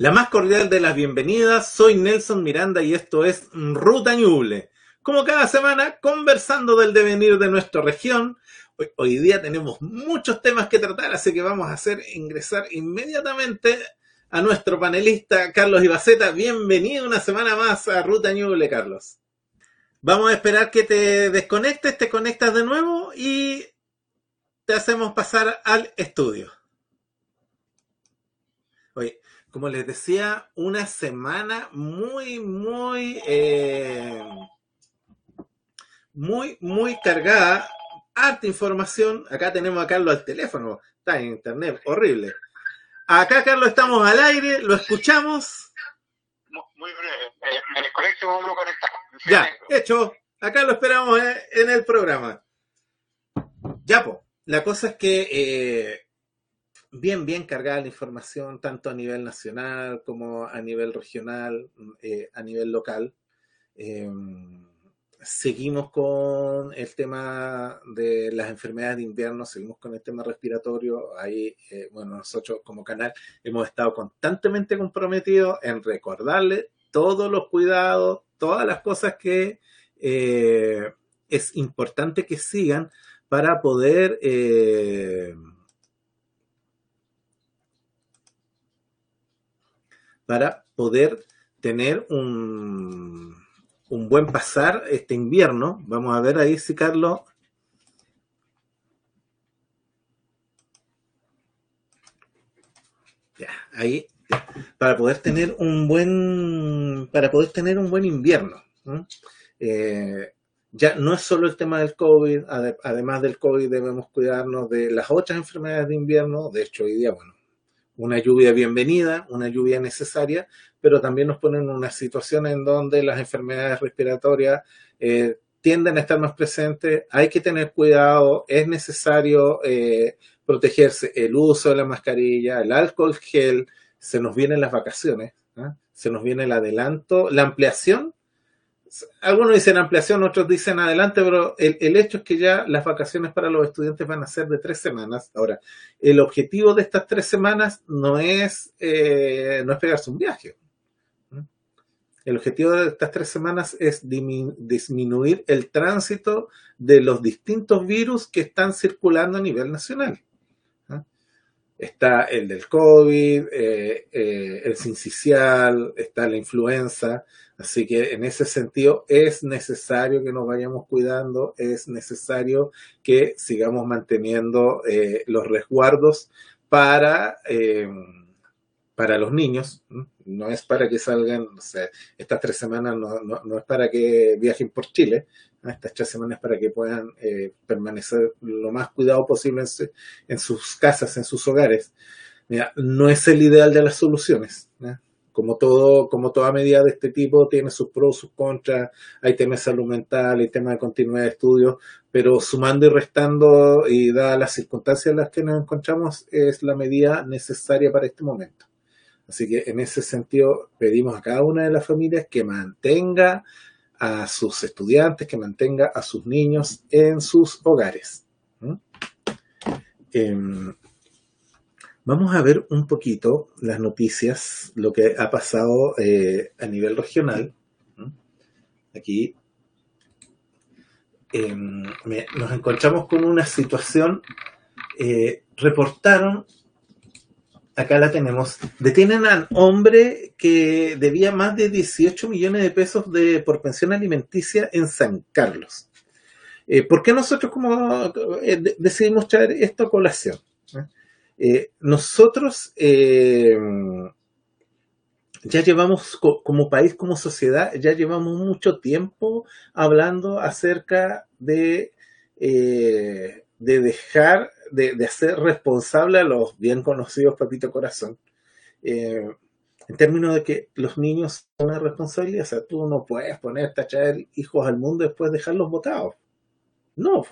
La más cordial de las bienvenidas, soy Nelson Miranda y esto es Ruta Ñuble. Como cada semana, conversando del devenir de nuestra región. Hoy, día tenemos muchos temas que tratar, así que vamos a hacer ingresar inmediatamente a nuestro panelista Carlos Ibaceta. Bienvenido una semana más a Ruta Ñuble, Carlos. Vamos a esperar que te desconectes, te conectas de nuevo y te hacemos pasar al estudio. Como les decía, una semana muy, muy, eh, muy, muy cargada. Harta información. Acá tenemos a Carlos al teléfono. Está en internet, horrible. Acá, Carlos, estamos al aire, lo escuchamos. Muy breve. Eh, me desconecto y vuelvo a conectar. Ya, hecho. Acá lo esperamos eh, en el programa. Ya, pues. La cosa es que eh, bien, bien cargada la información, tanto a nivel nacional como a nivel regional, eh, a nivel local. Eh, seguimos con el tema de las enfermedades de invierno, seguimos con el tema respiratorio. Ahí, eh, bueno, nosotros como canal hemos estado constantemente comprometidos en recordarle todos los cuidados, todas las cosas que eh, es importante que sigan para poder para poder tener un, un buen pasar este invierno. Vamos a ver ahí si Carlos. Ya, ahí. Para poder tener un buen. Para poder tener un buen invierno. Eh, ya no es solo el tema del COVID, además del COVID debemos cuidarnos de las otras enfermedades de invierno. De hecho, hoy día, bueno, una lluvia bienvenida, una lluvia necesaria, pero también nos ponen en una situación en donde las enfermedades respiratorias eh, tienden a estar más presentes, hay que tener cuidado, es necesario eh, protegerse, el uso de la mascarilla, el alcohol gel, se nos vienen las vacaciones, ¿eh? se nos viene el adelanto, la ampliación. Algunos dicen ampliación, otros dicen adelante, pero el, hecho es que ya las vacaciones para los estudiantes van a ser de tres semanas. Ahora, el objetivo de estas tres semanas no es, eh, no es pegarse un viaje. El objetivo de estas tres semanas es disminuir el tránsito de los distintos virus que están circulando a nivel nacional. Está el del COVID, eh, eh, el sincicial, está la influenza, así que en ese sentido es necesario que nos vayamos cuidando, es necesario que sigamos manteniendo eh, los resguardos para, para los niños, no es para que salgan, estas tres semanas no, no, no es para que viajen por Chile, ¿no? estas tres semanas para que puedan eh, permanecer lo más cuidado posible en, en, sus casas, en sus hogares. Mira, no es el ideal de las soluciones. ¿no? Como, todo, como toda medida de este tipo, tiene sus pros, sus contras, hay temas de salud mental, hay temas de continuidad de estudio, pero sumando y restando y dadas las circunstancias en las que nos encontramos, es la medida necesaria para este momento. Así que en ese sentido pedimos a cada una de las familias que mantenga a sus estudiantes, que mantenga a sus niños en sus hogares. ¿Mm? Eh, vamos a ver un poquito las noticias, lo que ha pasado eh, a nivel regional. ¿Mm? Aquí eh, me, nos encontramos con una situación, eh, reportaron acá la tenemos. Detienen a un hombre que debía más de 18 millones de pesos de, por pensión alimenticia en San Carlos. Eh, ¿Por qué nosotros como eh, decidimos traer esto a colación? Eh, nosotros ya llevamos co como país, como sociedad, ya llevamos mucho tiempo hablando acerca de, de dejar de, de, hacer responsable a los bien conocidos Papito Corazón. Eh, en términos de que los niños son una responsabilidad, o sea, tú no puedes ponerte a traer hijos al mundo y después dejarlos botados. No.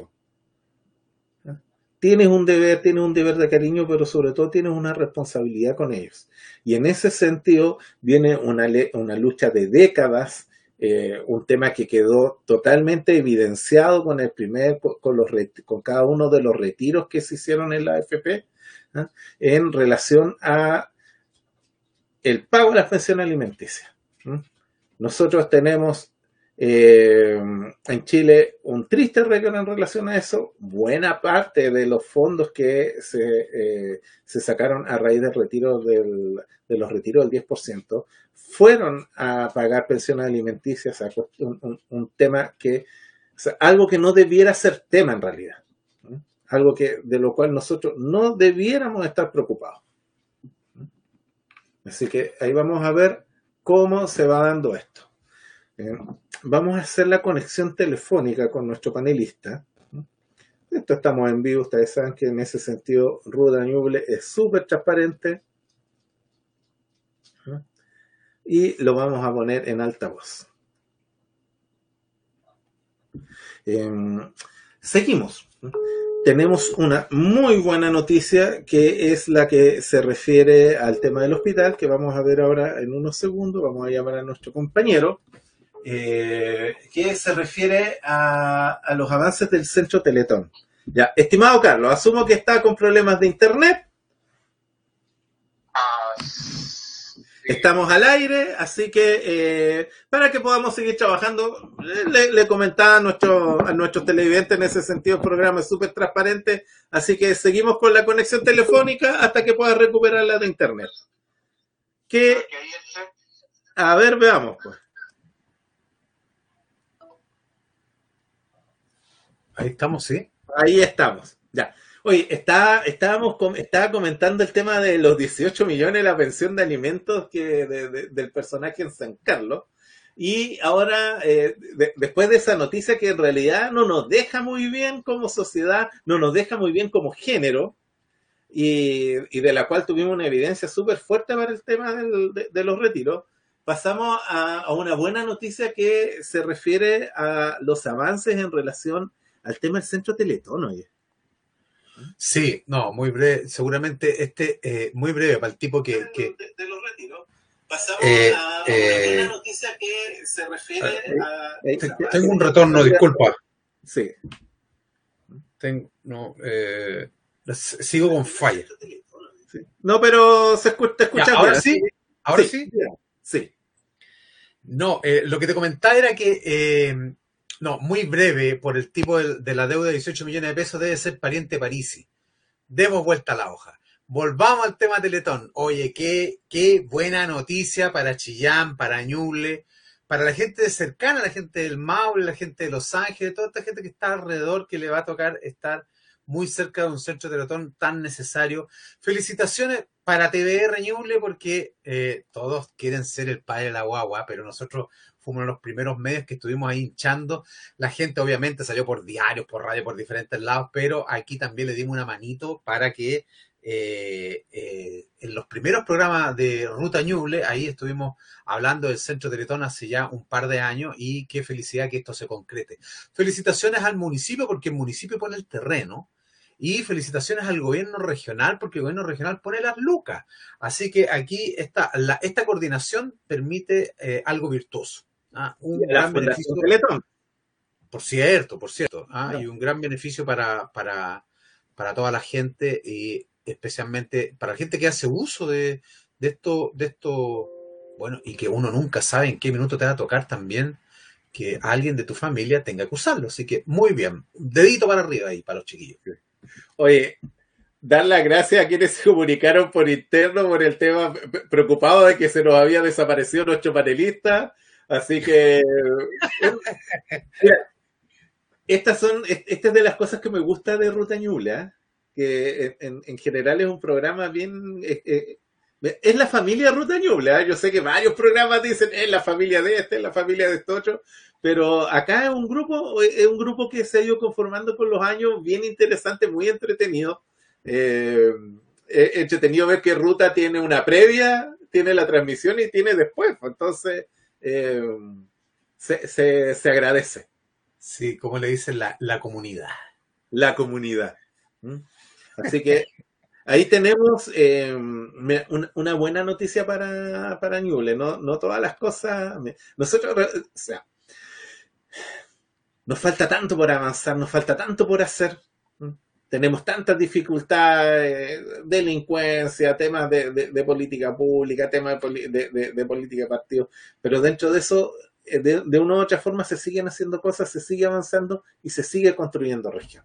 Tienes un deber, tienes un deber de cariño, pero sobre todo tienes una responsabilidad con ellos. Y en ese sentido viene una, una lucha de décadas eh, un tema que quedó totalmente evidenciado con el primer, con, los, con cada uno de los retiros que se hicieron en la AFP, ¿eh? en relación a el pago de las pensiones alimenticias. Nosotros tenemos eh, en Chile un triste récord en relación a eso. Buena parte de los fondos que se, eh, se sacaron a raíz del retiro del, de los retiros del 10% fueron a pagar pensiones alimenticias, un, un, tema que, algo que no debiera ser tema en realidad, algo que, de lo cual nosotros no debiéramos estar preocupados. Así que ahí vamos a ver cómo se va dando esto. Vamos a hacer la conexión telefónica con nuestro panelista. Esto estamos en vivo, ustedes saben que en ese sentido Ruda Ñuble es súper transparente y lo vamos a poner en altavoz. Em, seguimos. Tenemos una muy buena noticia que es la que se refiere al tema del hospital, que vamos a ver ahora en unos segundos. Vamos a llamar a nuestro compañero, eh, que se refiere a, a, los avances del centro Teletón. Ya, estimado Carlos, asumo que está con problemas de internet. Ah, Estamos al aire, así que eh, para que podamos seguir trabajando, le, comentaba a, nuestro, a nuestros televidentes en ese sentido, el programa es súper transparente, así que seguimos con la conexión telefónica hasta que pueda recuperar la de internet. Que, a ver, veamos pues. Ahí estamos, sí. Ahí estamos, ya. Oye, está, estábamos, estaba comentando el tema de los 18 millones de la pensión de alimentos que del personaje en San Carlos. Y ahora, eh, después de esa noticia que en realidad no nos deja muy bien como sociedad, no nos deja muy bien como género, y, de la cual tuvimos una evidencia súper fuerte para el tema de, los retiros, pasamos a, una buena noticia que se refiere a los avances en relación al tema del centro Teletón, oye. Sí, no, muy breve, seguramente este, eh, muy breve para el tipo que... que de, los retiros. Pasamos eh, a una eh, noticia que se refiere a... Tengo un retorno, disculpa. Sí. Tengo, no, sigo con falla. No, pero se escucha, te escucha ahora sí. Ahora sí. Sí. No, lo que te comentaba era que no, muy breve, por el tipo de, la deuda de 18 millones de pesos, debe ser pariente Parisi. Demos vuelta a la hoja. Volvamos al tema Teletón. Oye, qué, qué buena noticia para Chillán, para Ñuble, para la gente cercana, la gente del Maule, la gente de Los Ángeles, toda esta gente que está alrededor, que le va a tocar estar muy cerca de un centro de Teletón tan necesario. Felicitaciones para TVR Ñuble porque eh, todos quieren ser el padre de la guagua, pero nosotros fuimos uno de los primeros medios que estuvimos ahí hinchando. La gente obviamente salió por diarios, por radio, por diferentes lados, pero aquí también le dimos una manito para que eh, eh, en los primeros programas de Ruta Ñuble, ahí estuvimos hablando del Centro Teletón hace ya un par de años y qué felicidad que esto se concrete. Felicitaciones al municipio porque el municipio pone el terreno. Y felicitaciones al gobierno regional, porque el gobierno regional pone las lucas. Así que aquí está, la, esta coordinación permite eh, algo virtuoso. Ah, un gran beneficio. Por cierto, por cierto. Ah, y un gran beneficio para, para, para toda la gente y especialmente para la gente que hace uso de, de esto, de esto, bueno, y que uno nunca sabe en qué minuto te va a tocar también que alguien de tu familia tenga que usarlo. Así que muy bien, dedito para arriba ahí para los chiquillos. Oye, dar las gracias a quienes se comunicaron por interno por el tema, preocupado de que se nos había desaparecido nuestro panelista. Así que. estas son. Esta es de las cosas que me gusta de Ruta Ñula, que en, general es un programa bien. Es la familia Ruta Ñula. Yo sé que varios programas dicen es la familia de este, es la familia de este otro, pero acá es un grupo, es un grupo que se ha ido conformando con los años, bien interesante, muy entretenido. Eh, entretenido ver que Ruta tiene una previa, tiene la transmisión y tiene después. Entonces, eh, se, se, agradece. Sí, como le dicen la, la comunidad. La comunidad. ¿Mm? Así que ahí tenemos eh, una, buena noticia para, para Ñuble. No, todas las cosas. Nosotros, o sea, nos falta tanto por avanzar, nos falta tanto por hacer. Tenemos tantas dificultades, delincuencia, temas de, de, política pública, temas de, de, política de partido, pero dentro de eso, eh, de, una u otra forma, se siguen haciendo cosas, se sigue avanzando y se sigue construyendo región.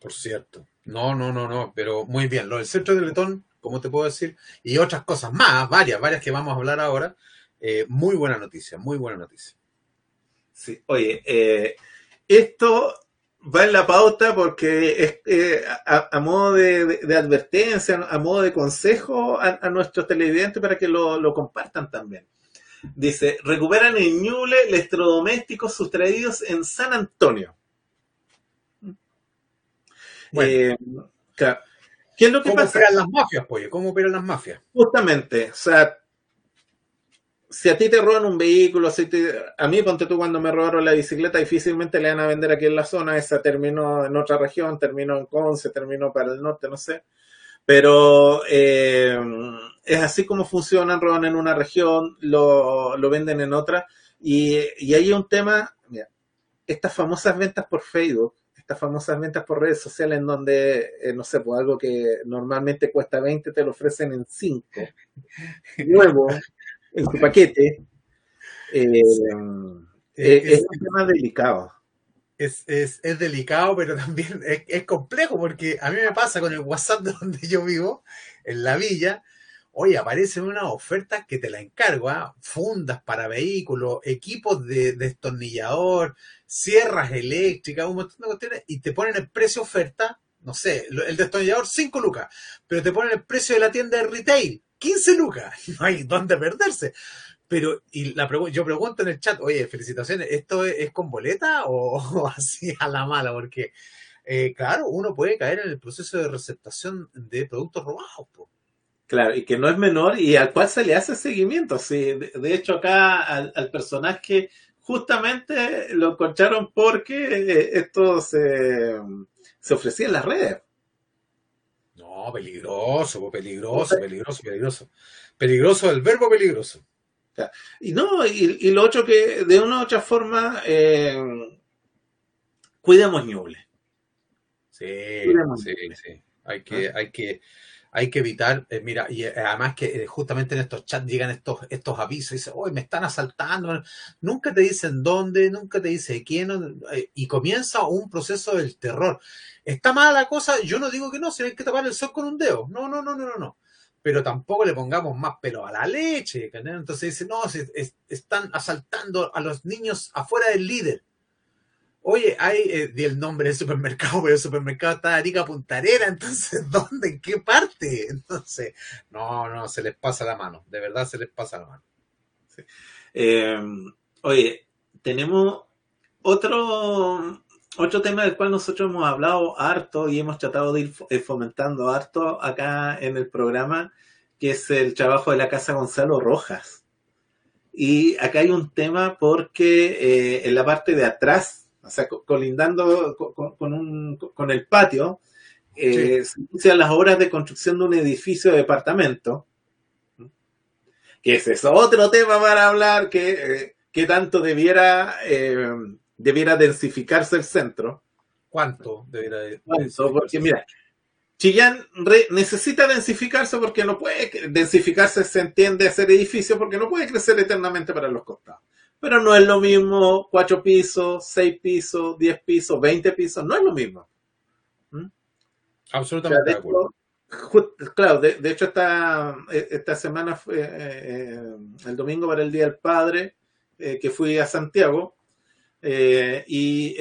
Por cierto. No, no, no, no, pero muy bien. Lo del centro de Letón, como te puedo decir, y otras cosas más, varias, varias que vamos a hablar ahora. Eh, muy buena noticia, muy buena noticia. Sí, oye, eh, esto va en la pauta porque es eh, a, modo de, advertencia, a modo de consejo a, nuestros televidentes para que lo, compartan también. Dice, recuperan en Ñuble electrodomésticos sustraídos en San Antonio. Eh, ¿Qué es lo que ¿Cómo operan las mafias, pollo? ¿Cómo operan las mafias? Justamente, o sea, si a ti te roban un vehículo, si a mí, ponte tú, cuando me robaron la bicicleta, difícilmente le van a vender aquí en la zona, esa terminó en otra región, terminó en Conce, terminó para el norte, no sé. Pero eh, es así como funcionan, roban en una región, lo, lo venden en otra. Y, y hay un tema, mira, estas famosas ventas por Facebook, estas famosas ventas por redes sociales en donde, eh, no sé, pues algo que normalmente cuesta 20 te lo ofrecen en 5. Luego, en tu paquete, eh, eh, es, un tema delicado. Es, es, es, delicado, pero también es, es, complejo, porque a mí me pasa con el WhatsApp de donde yo vivo, en la villa, oye, aparecen unas ofertas que te la encargo, ¿ah? fundas para vehículos, equipos de destornillador, sierras eléctricas, un montón de cuestiones, y te ponen el precio oferta, no sé, el destornillador 5 lucas, pero te ponen el precio de la tienda de retail 15 lucas, no hay dónde perderse. Pero, y la yo pregunto en el chat, oye, felicitaciones, ¿esto es, con boleta o, así a la mala? Porque, eh, claro, uno puede caer en el proceso de receptación de productos robados. Claro, y que no es menor y al cual se le hace seguimiento. Sí, de, hecho, acá al, personaje justamente lo encontraron porque eh, esto se, se ofrecía en las redes. No, peligroso, peligroso, peligroso, peligroso. Peligroso el verbo peligroso. Y no, y, lo otro que de una u otra forma eh, cuidemos Ñuble. Sí, sí, sí. Hay que, hay que, hay que evitar, eh, mira, y eh, además que justamente en estos chats llegan estos, estos avisos, y dicen, hoy me están asaltando, nunca te dicen dónde, nunca te dice quién, y comienza un proceso del terror. ¿Está mala la cosa? Yo no digo que no, si hay que tapar el sol con un dedo. No, no, no, no, no, no. Pero tampoco le pongamos más pelo a la leche. Entonces dice, no, están asaltando a los niños afuera del líder. Oye, hay, eh, di el nombre del supermercado, pero el supermercado está Arica Puntarera, entonces, ¿dónde? ¿En qué parte? Entonces, no, no, se les pasa la mano, de verdad se les pasa la mano. Eh, oye, tenemos otro, otro tema del cual nosotros hemos hablado harto y hemos tratado de ir eh, fomentando harto acá en el programa, que es el trabajo de la Casa Gonzalo Rojas. Y acá hay un tema porque eh, en la parte de atrás, o sea, colindando con, el patio, eh, se inician las obras de construcción de un edificio de departamento, que ese es otro tema para hablar, que, que tanto debiera debiera densificarse el centro. ¿Cuánto debiera ¿Cuánto? Porque mira, Chillán necesita densificarse porque no puede densificarse, se entiende hacer edificios porque no puede crecer eternamente para los costados. Pero no es lo mismo cuatro pisos, seis pisos, diez pisos, veinte pisos, no es lo mismo. ¿Mm? Absolutamente. de acuerdo. claro, de, hecho esta, esta semana fue eh, eh, el domingo para el Día del Padre, eh, que fui a Santiago, eh, y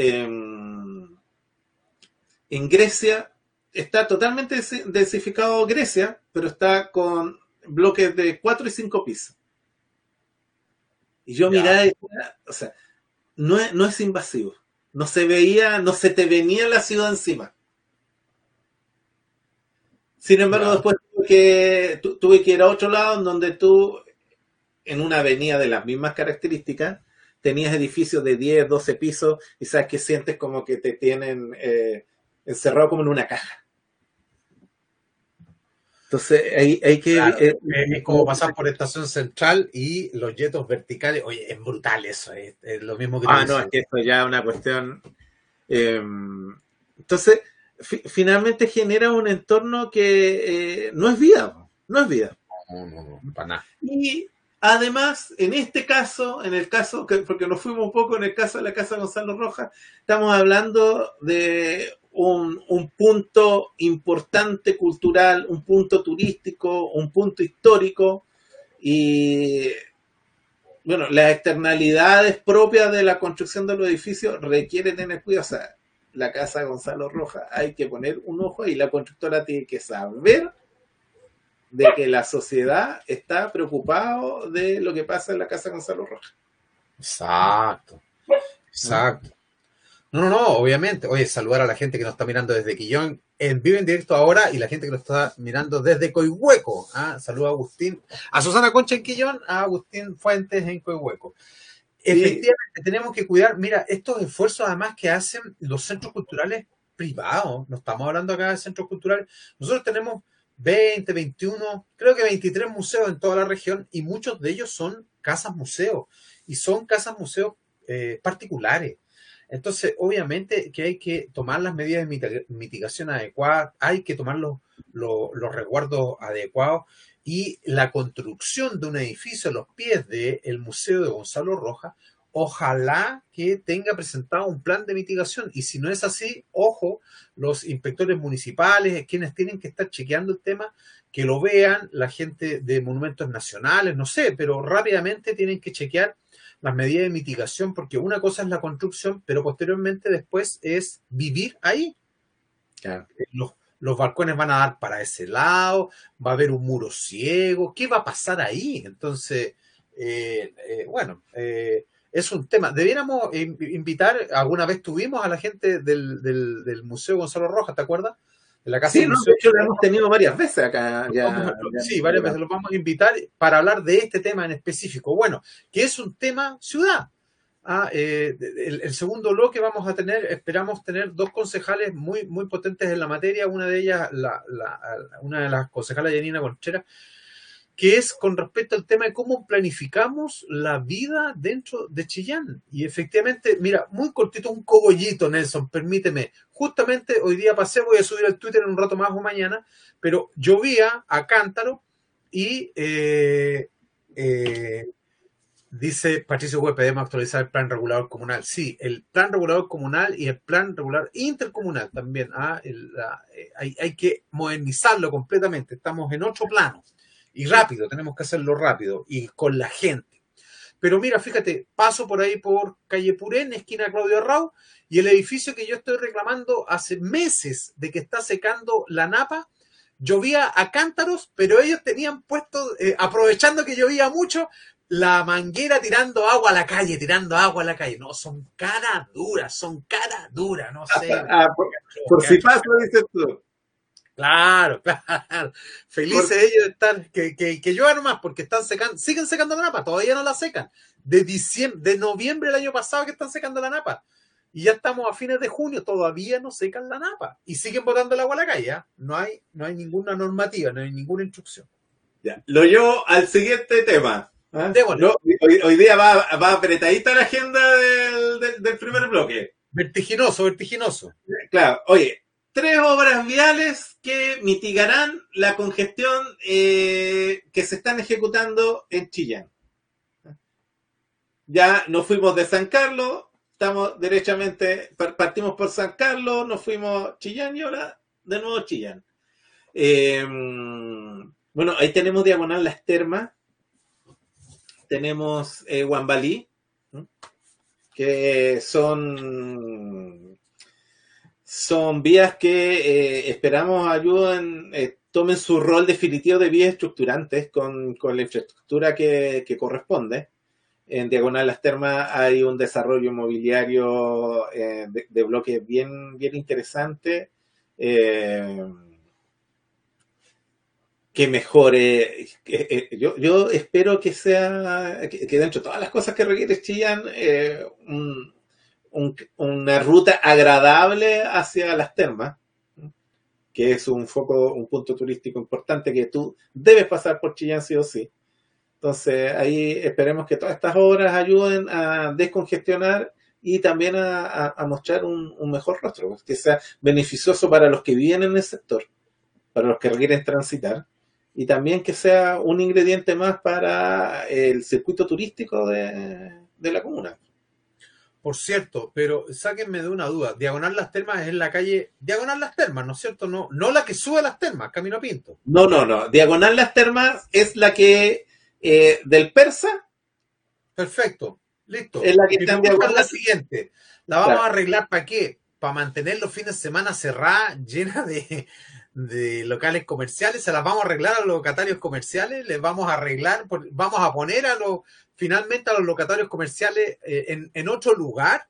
en Grecia está totalmente densificado Grecia, pero está con bloques de 4 y 5 pisos. Y yo miraba, o sea, no es, no es invasivo. No se veía, no se te venía la ciudad encima. Sin embargo, después tuve que, tuve que ir a otro lado, en donde tú, en una avenida de las mismas características, tenías edificios de 10, 12 pisos y sabes que sientes como que te tienen eh, encerrado como en una caja. Entonces hay, hay que... Eh, es como pasar por estación central y los yetos verticales. Oye, es brutal eso, es, lo mismo que... Ah, no, es que esto ya es una cuestión... Em, entonces, finalmente genera un entorno que eh, no es vida, no es vida. No, no, no, para nada. Y además, en este caso, en el caso, porque nos fuimos un poco en el caso de la Casa Gonzalo Rojas, estamos hablando de un, un, punto importante cultural, un punto turístico, un punto histórico y bueno, las externalidades propias de la construcción de los edificios requieren tener cuidado. O sea, la casa Gonzalo Rojas hay que poner un ojo y la constructora tiene que saber de que la sociedad está preocupado de lo que pasa en la casa Gonzalo Rojas. Exacto, exacto. No, no, no, obviamente. Oye, saludar a la gente que nos está mirando desde Quillón en vivo en directo ahora y la gente que nos está mirando desde Coihueco. ¿ah? Saludos a Agustín, a Susana Concha en Quillón, a Agustín Fuentes en Coihueco. Efectivamente, tenemos que cuidar, mira, estos esfuerzos además que hacen los centros culturales privados, no estamos hablando acá de centros culturales, nosotros tenemos 20, 21, creo que 23 museos en toda la región y muchos de ellos son casas museos y son casas museos eh, particulares. Entonces, obviamente que hay que tomar las medidas de mitigación adecuadas, hay que tomar los, los, resguardos adecuados y la construcción de un edificio a los pies del Museo de Gonzalo Rojas, ojalá que tenga presentado un plan de mitigación. Y si no es así, ojo, los inspectores municipales, quienes tienen que estar chequeando el tema, que lo vean, la gente de monumentos nacionales, no sé, pero rápidamente tienen que chequear las medidas de mitigación, porque una cosa es la construcción, pero posteriormente después es vivir ahí. Eh, los, los, balcones van a dar para ese lado, va a haber un muro ciego, ¿qué va a pasar ahí? Entonces, eh, eh, bueno, es un tema. Debiéramos invitar, alguna vez tuvimos a la gente del, del, del Museo Gonzalo Rojas, ¿te acuerdas? La casa sí, no, de hecho lo hemos tenido varias veces acá. sí, varias veces los vamos a invitar para hablar de este tema en específico. Bueno, que es un tema ciudad. Ah, eh, el, segundo bloque vamos a tener, esperamos tener dos concejales muy, muy potentes en la materia. Una de ellas, la, la, una de las concejales, Janina Conchera, que es con respecto al tema de cómo planificamos la vida dentro de Chillán. Y efectivamente, mira, muy cortito, un cogollito, Nelson, permíteme. Justamente hoy día pasé, voy a subir al Twitter en un rato más o mañana, pero llovía a cántaro y eh, eh, dice Patricio Web, debemos actualizar el plan regulador comunal. Sí, el plan regulador comunal y el plan regulador intercomunal también. Ah, eh, hay, hay que modernizarlo completamente. Estamos en otro plano y rápido, tenemos que hacerlo rápido y con la gente. Pero mira, fíjate, paso por ahí por calle Purén, esquina Claudio Arrau, y el edificio que yo estoy reclamando hace meses de que está secando la napa, llovía a cántaros, pero ellos tenían puesto, eh, aprovechando que llovía mucho, la manguera tirando agua a la calle, tirando agua a la calle. No, son cara duras, son cara duras, no sé. Ah, por, si pasa, dices tú. Claro, claro. Felices ellos de estar, que, que, que llueva nomás, porque están secando, siguen secando la napa, todavía no la secan. De diciembre, de noviembre del año pasado que están secando la napa. Y ya estamos a fines de junio, todavía no secan la napa. Y siguen botando el agua a la calle. ¿ah? No, hay, no hay ninguna normativa, no hay ninguna instrucción. Ya. Lo llevo al siguiente tema. ¿ah? hoy, día va, va apretadita la agenda del, del, del primer bloque. Vertiginoso, vertiginoso. Claro, oye, tres obras viales que mitigarán la congestión eh, que se están ejecutando en Chillán. Ya nos fuimos de San Carlos, estamos derechamente, partimos por San Carlos, nos fuimos Chillán y ahora de nuevo Chillán. Em, bueno, ahí tenemos diagonal las termas, tenemos eh, Guambalí, que son son vías que eh, esperamos ayuden, eh, tomen su rol definitivo de vías estructurantes con, la infraestructura que, corresponde. En Diagonal Las Termas hay un desarrollo inmobiliario eh, de, bloques bien, bien interesante que mejore. yo, yo espero que sea, que, dentro de todas las cosas que requiere Chillán, un, una ruta agradable hacia las termas, que es un foco, un punto turístico importante que tú debes pasar por Chillán sí o sí. Entonces ahí esperemos que todas estas obras ayuden a descongestionar y también a, a, mostrar un, un, mejor rostro, pues, que sea beneficioso para los que viven en el sector, para los que requieren transitar, y también que sea un ingrediente más para el circuito turístico de, de la comuna. Por cierto, pero sáquenme de una duda. Diagonal Las Termas es en la calle Diagonal Las Termas, ¿no es cierto? No, no la que sube a Las Termas, Camino Pinto. No, no, no. Diagonal Las Termas es la que eh, del Persa. Perfecto, listo. Es la que la siguiente. ¿La vamos a arreglar para qué? Para mantener los fines de semana cerrada, llena de, de locales comerciales, se las vamos a arreglar a los locatarios comerciales, les vamos a arreglar, vamos a poner a los finalmente a los locatarios comerciales eh, en, en, otro lugar,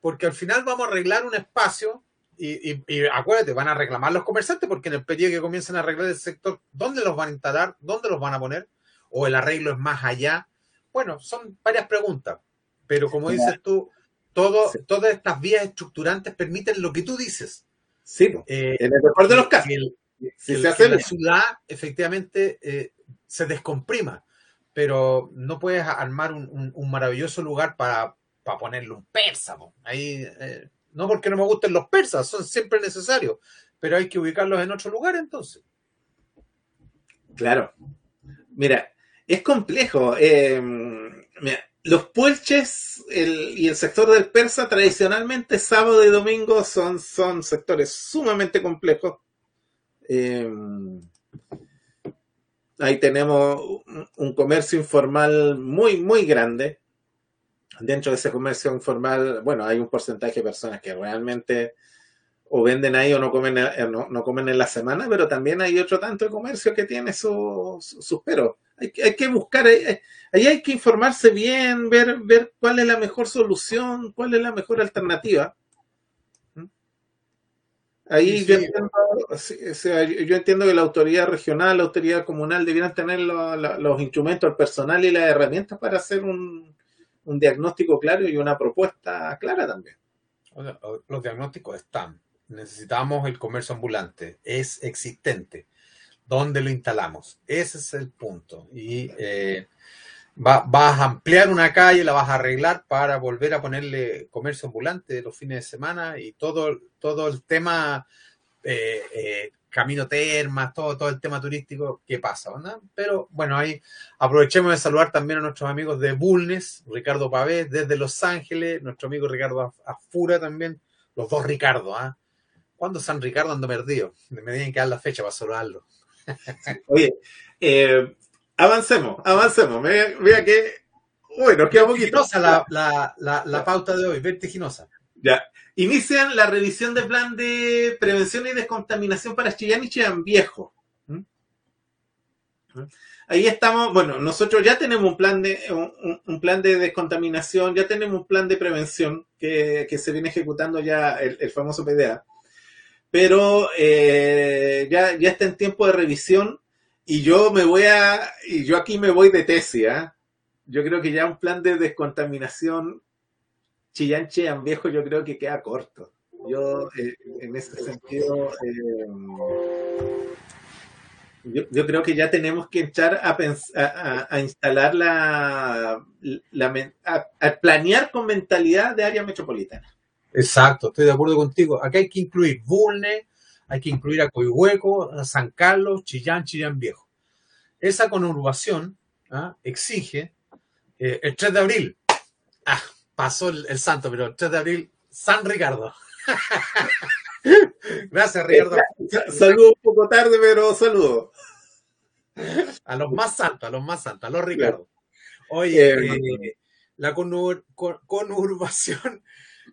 porque al final vamos a arreglar un espacio y, y, y, acuérdate, van a reclamar los comerciantes porque en el periodo que comiencen a arreglar el sector, ¿dónde los van a instalar? ¿Dónde los van a poner? ¿O el arreglo es más allá? Bueno, son varias preguntas, pero como dices tú, todo, sí. todas estas vías estructurantes permiten lo que tú dices. Sí, eh, en el mejor de los casos. El, si el, se hace que la ciudad efectivamente eh, se descomprima pero no puedes armar un, un, un maravilloso lugar para, para, ponerle un persa. Ahí, eh, no porque no me gusten los persas, son siempre necesarios, pero hay que ubicarlos en otro lugar entonces. Claro. Mira, es complejo. Eh, mira, los puelches el, y el sector del persa tradicionalmente sábado y domingo son, son sectores sumamente complejos. Eh, Ahí tenemos un comercio informal muy, muy grande. Dentro de ese comercio informal, bueno, hay un porcentaje de personas que realmente o venden ahí o no comen, no, no comen en la semana, pero también hay otro tanto de comercio que tiene sus su, su peros. Hay, hay, que buscar, ahí, ahí hay que informarse bien, ver, ver cuál es la mejor solución, cuál es la mejor alternativa. Ahí sí, yo, entiendo, o sea, yo entiendo que la autoridad regional, la autoridad comunal debieran tener lo, lo, los instrumentos, el personal y las herramientas para hacer un, un, diagnóstico claro y una propuesta clara también. Los diagnósticos están. Necesitamos el comercio ambulante. Es existente. ¿Dónde lo instalamos? Ese es el punto. Y eh, va, vas a ampliar una calle, la vas a arreglar para volver a ponerle comercio ambulante los fines de semana y todo, todo el tema eh, eh, camino termas, todo, todo el tema turístico que pasa, ¿verdad? Pero bueno, ahí aprovechemos de saludar también a nuestros amigos de Bulnes, Ricardo Pavé desde Los Ángeles, nuestro amigo Ricardo Afura también, los dos Ricardo, ¿ah? ¿Cuándo San Ricardo ando perdido? Me tienen que dar la fecha para saludarlo. Oye, eh, avancemos, avancemos. Vea, vea que, bueno, queda poquito. Vertiginosa la, la, la, la, pauta de hoy, vertiginosa. Ya. Inician la revisión del plan de prevención y descontaminación para Chillán y Chillán Viejo. ¿Mm? Ahí estamos, bueno, nosotros ya tenemos un plan de un, un, plan de descontaminación, ya tenemos un plan de prevención que, que se viene ejecutando ya el, el famoso PDA, pero eh, ya, ya está en tiempo de revisión y yo me voy a, y yo aquí me voy de tesis, ¿eh? Yo creo que ya un plan de descontaminación Chillán Chillán Viejo yo creo que queda corto. Yo eh, en ese sentido eh, yo, yo, creo que ya tenemos que echar a, a, a instalar la, la a, planear con mentalidad de área metropolitana. Exacto, estoy de acuerdo contigo. Acá hay que incluir Bulne, hay que incluir a Coihueco, a San Carlos, Chillán, Chillán Viejo. Esa conurbación ¿ah? exige eh, el 3 de abril. Ah, pasó el, el, santo, pero el 3 de abril, San Ricardo. Gracias, Ricardo. Saludo un poco tarde, pero saludo. A los más santos, a los más santos, a los Ricardo. Oye, eh, eh, la conur, con, conurbación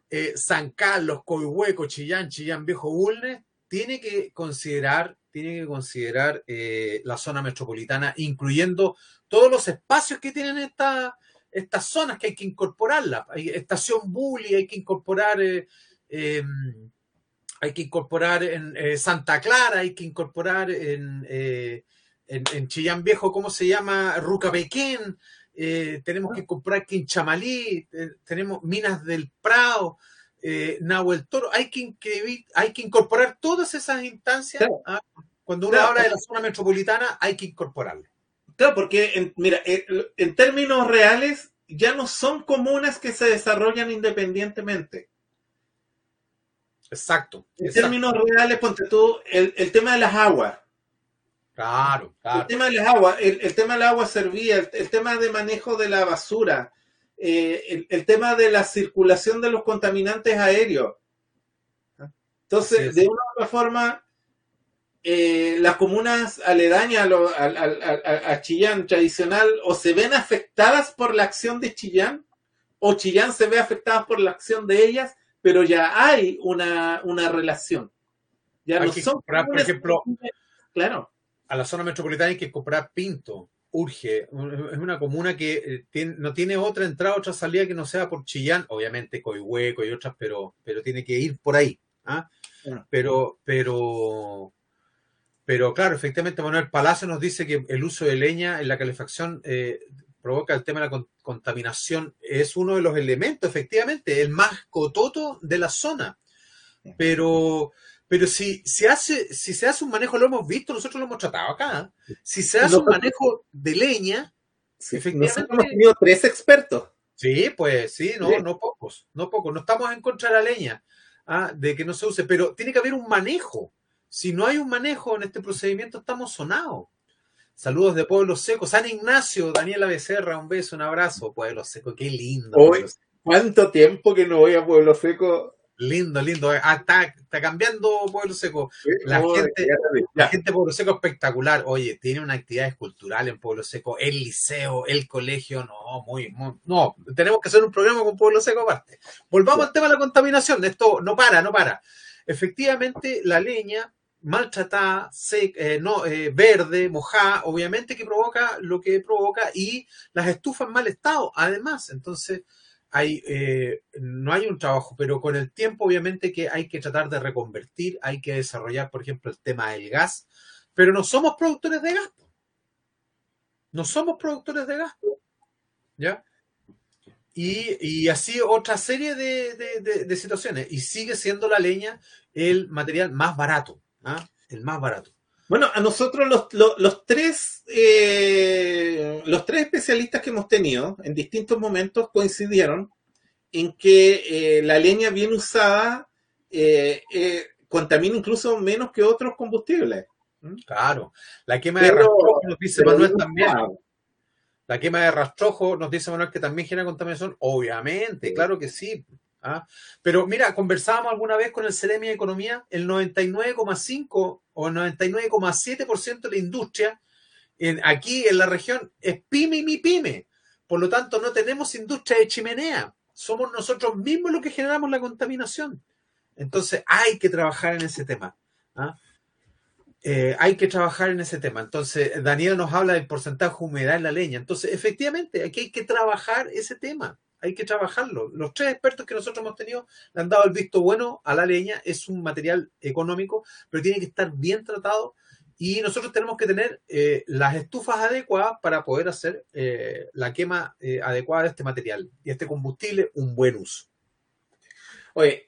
eh, San Carlos, Coihueco, Chillán, Chillán Viejo, Bulnes, tiene que considerar, tiene que considerar eh, la zona metropolitana, incluyendo todos los espacios que tienen esta, estas zonas que hay que incorporarlas. Hay estación Bully, hay que incorporar, eh, eh, hay que incorporar en Santa Clara, hay que incorporar en, en, en, Chillán Viejo, ¿cómo se llama? Rucapequén, tenemos que incorporar Quinchamalí, tenemos Minas del Prado, eh, Nahuel Toro, hay que, hay que incorporar todas esas instancias. Claro. ¿ah? Cuando uno claro. habla de la zona metropolitana, hay que incorporarlo. Claro, porque, en, mira, en, en, términos reales, ya no son comunas que se desarrollan independientemente. Exacto. En exacto. términos reales, ponte tú, el, el tema de las aguas. Claro, claro. El tema de las aguas, el, el tema de las aguas servía, el, el tema de manejo de la basura, eh, el, el tema de la circulación de los contaminantes aéreos. Entonces, de una u otra forma, eh, las comunas aledañas a, lo- a- a- Chillán tradicional o se ven afectadas por la acción de Chillán o Chillán se ve afectada por la acción de ellas, pero ya hay una, una relación. Ya Hay no que son comprar, por ejemplo, claro. A la zona metropolitana hay que comprar Pinto, Urge. Es una comuna que eh, tiene- no tiene otra entrada, otra salida que no sea por Chillán, obviamente Coihueco y otras, pero, pero tiene que ir por ahí. ¿ah? Pero, pero, pero claro, efectivamente Manuel Palacio nos dice que el uso de leña en la calefacción eh, provoca el tema de la con- contaminación. Es uno de los elementos, efectivamente, el más cototo de la zona. Pero, pero si, si, hace, si se hace un manejo, lo hemos visto, nosotros lo hemos tratado acá. Si se hace un manejo de leña, Sí, Efectivamente. Nosotros hemos tenido tres expertos. Sí, pues sí, no, Sí. no pocos, no pocos. No estamos en contra de la leña, ah, de que no se use, pero tiene que haber un manejo. Si no hay un manejo en este procedimiento, estamos sonados. Saludos de Pueblo Seco, San Ignacio, Daniela Becerra, un beso, un abrazo, Pueblo Seco, qué lindo. Hoy-. ¿Cuánto tiempo que no voy a Pueblo Seco? Lindo, lindo. Ah, está, está cambiando Pueblo Seco. La Oh, gente- La gente de Pueblo Seco espectacular. Oye, tiene una actividad cultural en Pueblo Seco, el liceo, el colegio, no, muy, muy, no, tenemos que hacer un programa con Pueblo Seco aparte. Volvamos Sí. al tema de la contaminación, esto no para, no para. Efectivamente, la leña maltratada, sec- eh, no, eh, verde, mojada, obviamente que provoca lo que provoca y las estufas en mal estado, además, entonces hay, eh, no hay un trabajo, pero con el tiempo obviamente que hay que tratar de reconvertir, hay que desarrollar, por ejemplo, el tema del gas, pero no somos productores de gas. No somos productores de gas. ¿Ya? Y, y así otra serie de, situaciones. Y sigue siendo la leña el material más barato. ¿ah? El más barato. Bueno, a nosotros los, los, los tres eh, los tres especialistas que hemos tenido en distintos momentos coincidieron en que eh, la leña bien usada eh, eh, contamina incluso menos que otros combustibles. Claro. La quema de rastrojo nos dice Manuel también. La quema de rastrojo nos dice Manuel que también genera contaminación. Obviamente, claro que sí. ¿Ah? Pero mira, conversábamos alguna vez con el Ceremi de Economía, el 99,5 o 99,7% de la industria aquí en la región es pyme y mi pyme. Por lo tanto, no tenemos industria de chimenea. Somos nosotros mismos los que generamos la contaminación. Entonces, hay que trabajar en ese tema. ¿ah? Eh, hay que trabajar en ese tema. Entonces, Daniel nos habla del porcentaje de humedad en la leña. Entonces, efectivamente, aquí hay que trabajar ese tema. Hay que trabajarlo. Los tres expertos que nosotros hemos tenido le han dado el visto bueno a la leña. Es un material económico, pero tiene que estar bien tratado. Y nosotros tenemos que tener eh, las estufas adecuadas para poder hacer eh, la quema eh, adecuada de este material y este combustible un buen uso. Oye,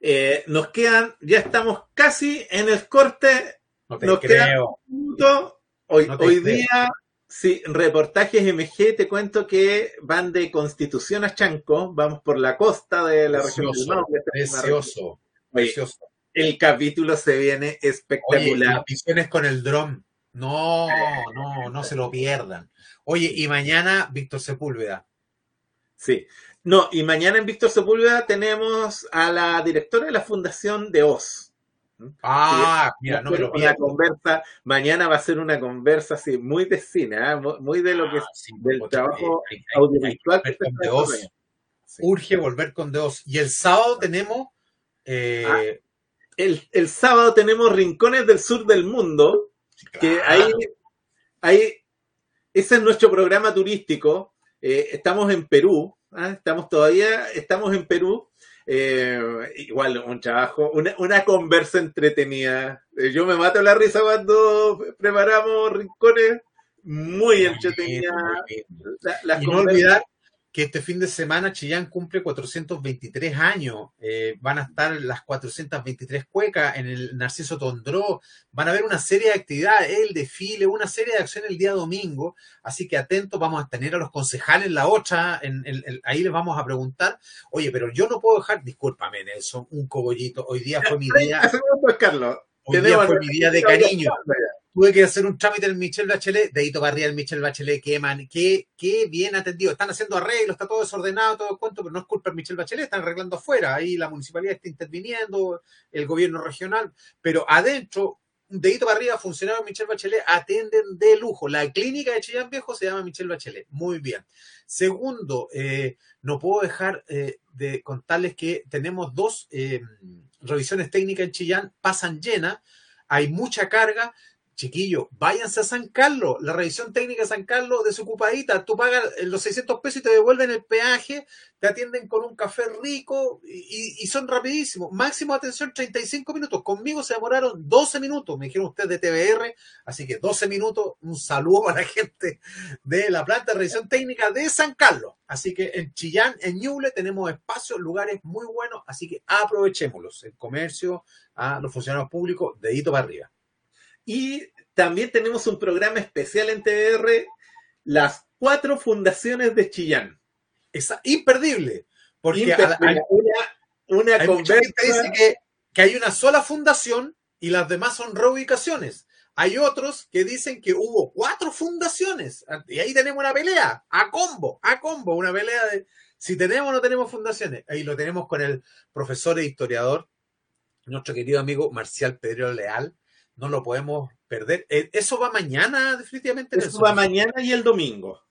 eh, nos quedan, ya estamos casi en el corte No te Nos creo. minuto. Hoy, No te hoy creo. día, sí, reportajes MG, te cuento que van de Constitución a Chanco, vamos por la costa de la región del Precioso, región- Precioso. Oye, Precioso. el capítulo se viene Oye, espectacular. las visiones con el dron. No, no, no se lo pierdan. Oye, y mañana Víctor Sepúlveda. Sí. No, y mañana en Víctor Sepúlveda tenemos a la directora de la Fundación de Oz. Ah, mira, no me lo una conversa, mañana va a ser una conversa así, muy de cine, ¿ah? Mu- muy de lo que es Ah, sí, del trabajo hay- hay- hay audiovisual que que con. Sí. Urge volver con Dios. Y el sábado tenemos eh, Ah, El, el sábado tenemos Rincones del Sur del Mundo, que ahí, ahí, ese es nuestro programa turístico. Eh, estamos en Perú, ¿ah? estamos todavía, estamos en Perú. Eh, igual un trabajo, una, una conversa entretenida. Eh, yo me mato la risa cuando preparamos rincones, muy entretenida. La- las no conversas- olvidar que este fin de semana Chillán cumple 423 años. Eh, van a estar las 423 cuecas en el Narciso Tondró. Van a haber una serie de actividades, el desfile, una serie de acciones el día domingo. Así que atentos, vamos a tener a los concejales en la otra. En, ahí les vamos a preguntar, oye, pero yo no puedo dejar, discúlpame, Nelson, un cogollito. Hoy día fue mi día. Carlos. Hoy día fue mi día de cariño tuve que hacer un trámite en Michelle Bachelet, dedito barría el Michelle Bachelet, qué, man, qué, qué bien atendido. Están haciendo arreglos, está todo desordenado, todo el cuento, pero no es culpa de Michelle Bachelet, están arreglando afuera. Ahí la municipalidad está interviniendo, el gobierno regional, pero adentro, un dedito para arriba, funcionarios de Michelle Bachelet atienden de lujo. La clínica de Chillán Viejo se llama Michelle Bachelet. Muy bien. Segundo, eh, no puedo dejar eh, de contarles que tenemos dos eh, revisiones técnicas en Chillán, pasan llenas, hay mucha carga chiquillo, váyanse a San Carlos, la revisión técnica de San Carlos desocupadita, tú pagas los 600 pesos y te devuelven el peaje, te atienden con un café rico y, son rapidísimos. Máximo atención, 35 minutos. Conmigo se demoraron 12 minutos, me dijeron ustedes de TBR, así que 12 minutos, un saludo a la gente de la planta de revisión técnica de San Carlos. Así que en Chillán, en Ñuble, tenemos espacios, lugares muy buenos, así que aprovechémoslos. El comercio, a los funcionarios públicos, dedito para arriba. Y también tenemos un programa especial en TVR, las cuatro fundaciones de Chillán. Es imperdible. Porque una, conversa... dice que, que hay una sola fundación y las demás son reubicaciones. Hay otros que dicen que hubo cuatro fundaciones. Y ahí tenemos una pelea, a combo, a combo, una pelea de si tenemos o no tenemos fundaciones. Ahí lo tenemos con el profesor e historiador, nuestro querido amigo Marcial Pedro Leal, no lo podemos perder. Eh, ¿Eso va mañana, definitivamente? Eso va mañana y el domingo.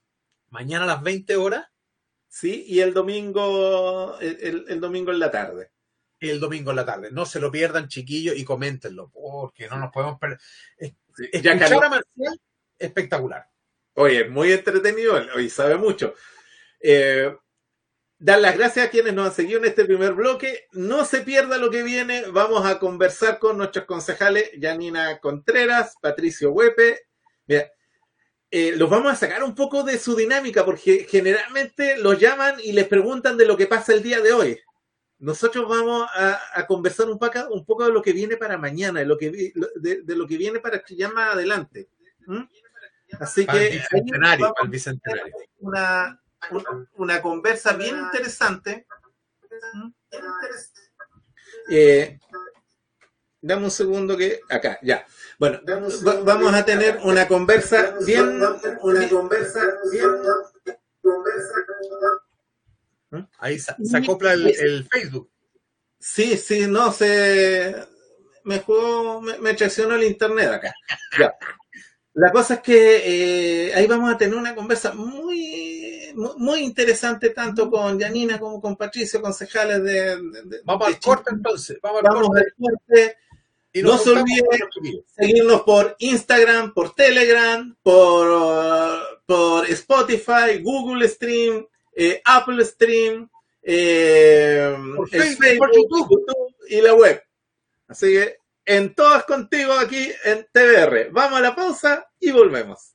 ¿Mañana a las 20 horas? Sí, y el domingo, el, domingo en la tarde. El domingo en la tarde. No se lo pierdan, chiquillos, y coméntenlo, porque no nos podemos perder. Escuchar a Marcial, espectacular. Oye, muy entretenido, hoy sabe mucho. Eh, dar las gracias a quienes nos han seguido en este primer bloque. No se pierda lo que viene. Vamos a conversar con nuestros concejales, Janina Contreras, Patricio Huepe. Eh, los vamos a sacar un poco de su dinámica porque generalmente los llaman y les preguntan de lo que pasa el día de hoy. Nosotros vamos a, conversar un poco, un poco de lo que viene para mañana, de lo que, de, lo que viene para ya más adelante. ¿Mm? Así que... El bicentenario, Una, una, conversa bien interesante. Eh, dame un segundo que acá, ya. Bueno, vamos a tener una conversa bien, una conversa bien, ¿Mm? Ahí se, acopla el, Facebook. Sí, sí, no, se me jugó, me, me traicionó el internet acá. Ya. La cosa es que eh, ahí vamos a tener una conversa muy, muy, interesante tanto con Janina como con Patricio, concejales de... vamos al corte entonces, vamos al corte. Y no se olviden seguirnos por Instagram, por Telegram, por, por Spotify, Google Stream, eh, Apple Stream, eh, por Facebook, YouTube y la web. Así que en todas contigo aquí en TBR. Vamos a la pausa y volvemos.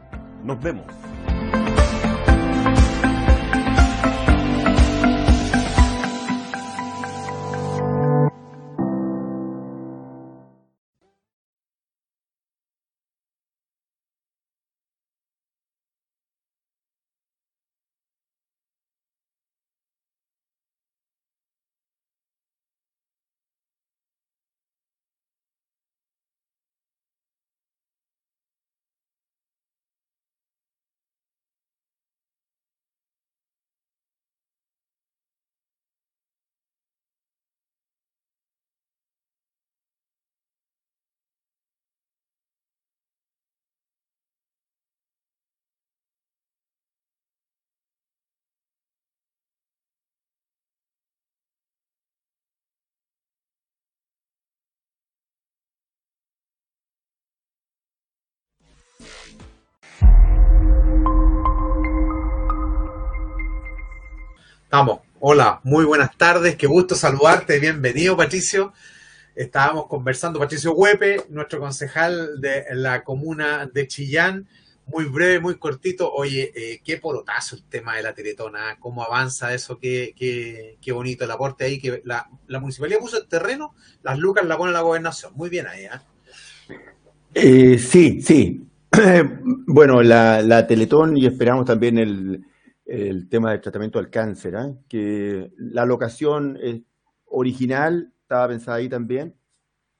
Nos vemos. Estamos. Hola, muy buenas tardes, qué gusto saludarte, bienvenido Patricio. Estábamos conversando, Patricio Huepe, nuestro concejal de la comuna de Chillán, muy breve, muy cortito. Oye, eh, qué porotazo el tema de la Teletona, cómo avanza eso, qué, qué, qué bonito el aporte ahí, que la, la, municipalidad puso el terreno, las lucas la pone la gobernación. Muy bien ahí, ¿eh? eh sí, sí. bueno, la, la Teletón y esperamos también el el tema del tratamiento del cáncer, ¿eh? que la locación original estaba pensada ahí también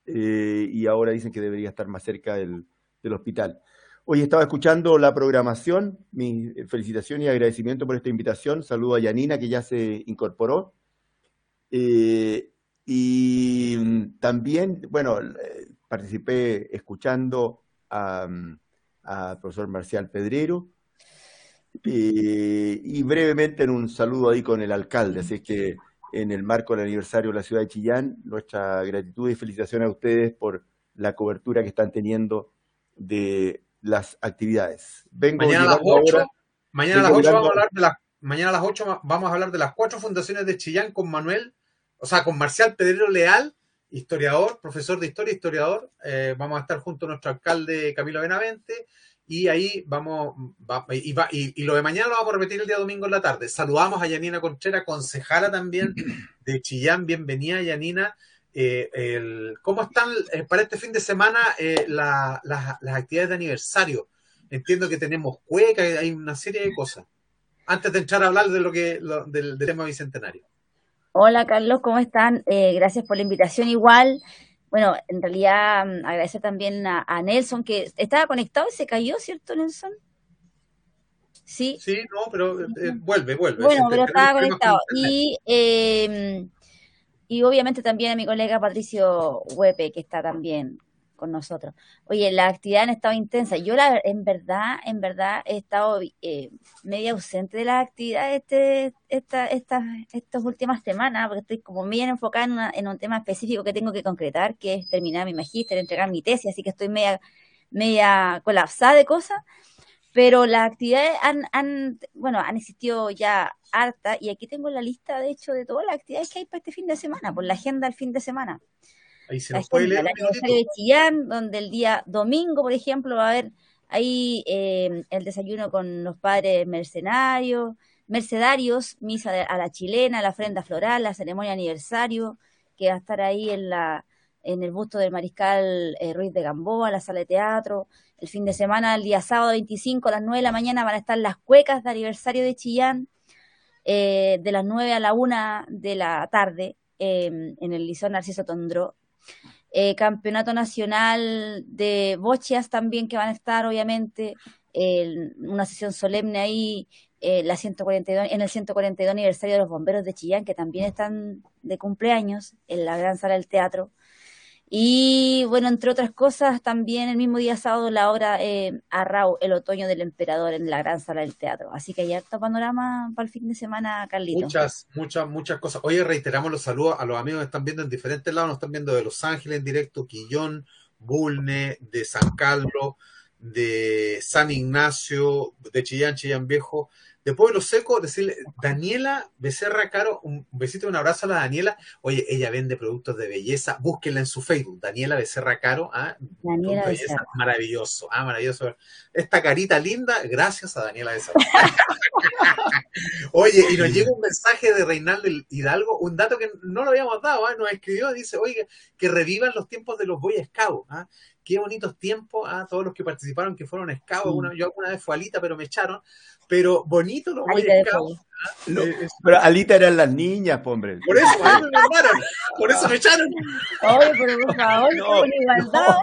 eh, y ahora dicen que debería estar más cerca del, hospital. Hoy estaba escuchando la programación, mi felicitación y agradecimiento por esta invitación. Saludo a Yanina que ya se incorporó. Eh, y también, bueno, participé escuchando al profesor Marcial Pedrero, eh, y brevemente en un saludo ahí con el alcalde, así es que en el marco del aniversario de la ciudad de Chillán, nuestra gratitud y felicitación a ustedes por la cobertura que están teniendo de las actividades. Vengo mañana a las 8, mañana a las 8 vamos a hablar de las mañana a las 8 vamos a hablar de las cuatro fundaciones de Chillán con Manuel, o sea, con Marcial Pedrero Leal, historiador, profesor de historia, historiador. Eh, vamos a estar junto a nuestro alcalde Camilo Benavente y ahí vamos, y, y, lo de mañana lo vamos a repetir el día domingo en la tarde. Saludamos a Yanina Contreras, concejala también de Chillán. Bienvenida, Yanina. Eh, ¿Cómo están eh, para este fin de semana eh, la, las actividades de aniversario? Entiendo que tenemos cueca, hay una serie de cosas. Antes de entrar a hablar de lo que del, del, tema bicentenario. Hola Carlos, ¿cómo están? gracias por la invitación igual bueno, en realidad mm, agradecer también a, Nelson que estaba conectado y se cayó, ¿cierto, Nelson? Sí. Sí, no, pero eh, vuelve, vuelve. Bueno, pero estaba conectado. Y, eh, y obviamente también a mi colega Patricio Huepe, que está también con nosotros. Oye, la actividad han estado intensa. Yo la, en verdad, en verdad he estado eh, media ausente de las actividades este, esta, esta, estas últimas semanas, porque estoy como bien enfocada en, un tema específico que tengo que concretar, que es terminar mi magíster, entregar mi tesis, así que estoy media, media colapsada de cosas. Pero las actividades han, han, bueno, han existido ya harta, y aquí tengo la lista, de hecho, de todas las actividades que hay para este fin de semana, por la agenda del fin de semana. Ahí se nos puede leer. de Chillán, donde el día domingo, por ejemplo, va a haber ahí eh, el desayuno con los padres mercenarios, mercedarios, misa a la chilena, la ofrenda floral, la ceremonia aniversario, que va a estar ahí en la en el busto del mariscal eh, Ruiz de Gamboa, la sala de teatro. El fin de semana, el día sábado 25 a las 9 de la mañana, van a estar las cuecas de aniversario de Chillán, eh, de las 9 a la 1 de la tarde, en el Liceo Narciso Tondró. Eh, campeonato nacional de bocheas también que van a estar, obviamente, una sesión solemne ahí, eh, la 142, en el 142 aniversario de los bomberos de Chillán, que también están de cumpleaños en la gran sala del teatro. Y bueno, entre otras cosas, también el mismo día sábado la obra eh, Arrau, El otoño del emperador en la gran sala del teatro. Así que hay harto panorama para el fin de semana, Carlito. Muchas, muchas, muchas cosas. Oye, reiteramos los saludos a los amigos que están viendo en diferentes lados, nos están viendo de Los Ángeles en directo, Quillón, Bulne, de San Carlos, de San Ignacio, de Chillán, Chillán Viejo, de Pueblo Seco, decirle, Daniela Becerra Caro, un besito y un abrazo a la Daniela. Oye, ella vende productos de belleza, búsquenla en su Facebook, Daniela Becerra Caro, ¿ah? Daniela Belleza, Becerra. maravilloso, ah, maravilloso. Esta carita linda, gracias a Daniela Becerra. Oye, y nos llega un mensaje de Reinaldo Hidalgo, un dato que no lo habíamos dado, ¿ah? nos escribió, dice, oiga, que revivan los tiempos de los Boy Scouts, ¿ah? Qué bonitos tiempos a todos los que participaron, que fueron Scouts, Alguna- yo alguna vez fui Alita, pero me echaron, pero bonito los No, eh, es- pero Alita eran las niñas, hombre. por eso, a mí me mandaron, por eso me echaron. Oye, pero por favor, No, con igualdad.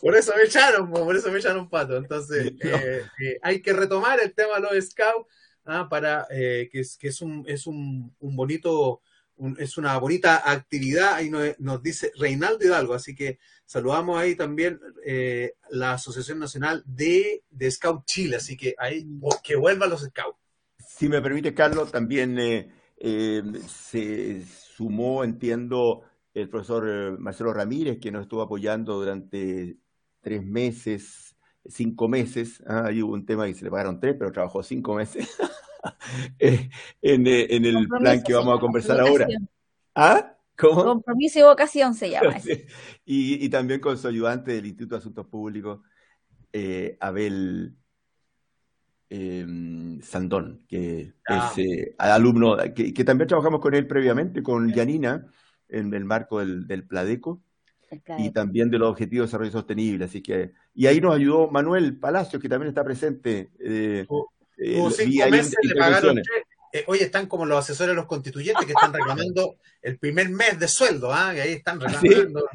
Por eso me echaron, po, por eso me echaron pato. Entonces, No. eh, eh, hay que retomar el tema de los scouts ah, para eh, que, es, que es un, es un, un bonito, un- es una bonita actividad. Ahí nos, dice Reinaldo Hidalgo, así que saludamos ahí también eh, la Asociación Nacional de, de Scout Chile, así que ahí oh, que vuelvan los scouts. Si me permite, Carlos, también eh, eh, se sumó, entiendo, el profesor eh, Marcelo Ramírez, que nos estuvo apoyando durante tres meses, cinco meses. Ah, ahí hubo un tema que se le pagaron tres, pero trabajó cinco meses en, eh, en el Compromiso plan que vamos a conversar ahora. ¿Ah? ¿Cómo? Compromiso y vocación se llama eso. Y, y también con su ayudante del Instituto de Asuntos Públicos, eh, Abel eh, Sandón, que Ah. es eh, alumno, que, que también trabajamos con él previamente, con Yanina, en el marco del, del Pladeco y también de los Objetivos de Desarrollo Sostenible. Así que, y ahí nos ayudó Manuel Palacios, que también está presente. eh, Tuvo- eh, cinco meses, le pagaron. Eh, oye, están como los asesores de los constituyentes que están reclamando el primer mes de sueldo, ¿ah? Que ahí están ¿Ah, reclamando.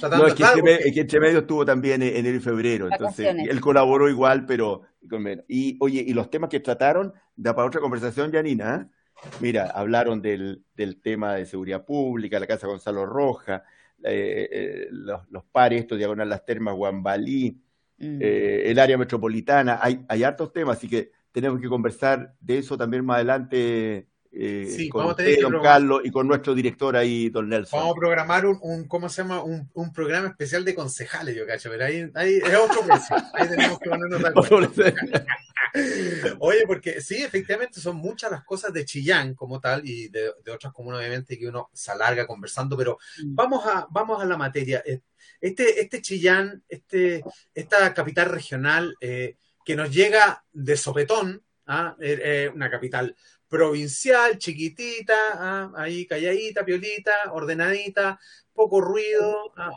tratando- No, es que, claro, entre, porque- es que entre medio estuvo también en enero y febrero, entonces Vacaciones. él colaboró igual, pero con menos. Y oye, y los temas que trataron, da para otra conversación, Janina. ¿eh? Mira, hablaron del, del tema de seguridad pública, la Casa Gonzalo Roja, eh, eh, los, los pares, estos diagonal las termas, Guambalí, Mm. eh, el área metropolitana, hay, hay hartos temas, así que tenemos que conversar de eso también más adelante eh, Sí, con vamos a tener usted, que don Carlos, y con nuestro director ahí, don Nelson. Vamos a programar un, un- ¿cómo se llama? Un, un programa especial de concejales, yo cacho, pero ahí, ahí es otro precio. Ahí tenemos que ponernos de acuerdo. Oye, porque sí, efectivamente son muchas las cosas de Chillán como tal y de, de otras comunas obviamente que uno se alarga conversando, pero Mm. vamos a, vamos a la materia. Eh, Este, este Chillán, este, esta capital regional eh, que nos llega de sopetón, ¿ah? Eh, eh, una capital provincial, chiquitita, ¿ah? ahí calladita, piolita, ordenadita, poco ruido, ¿ah?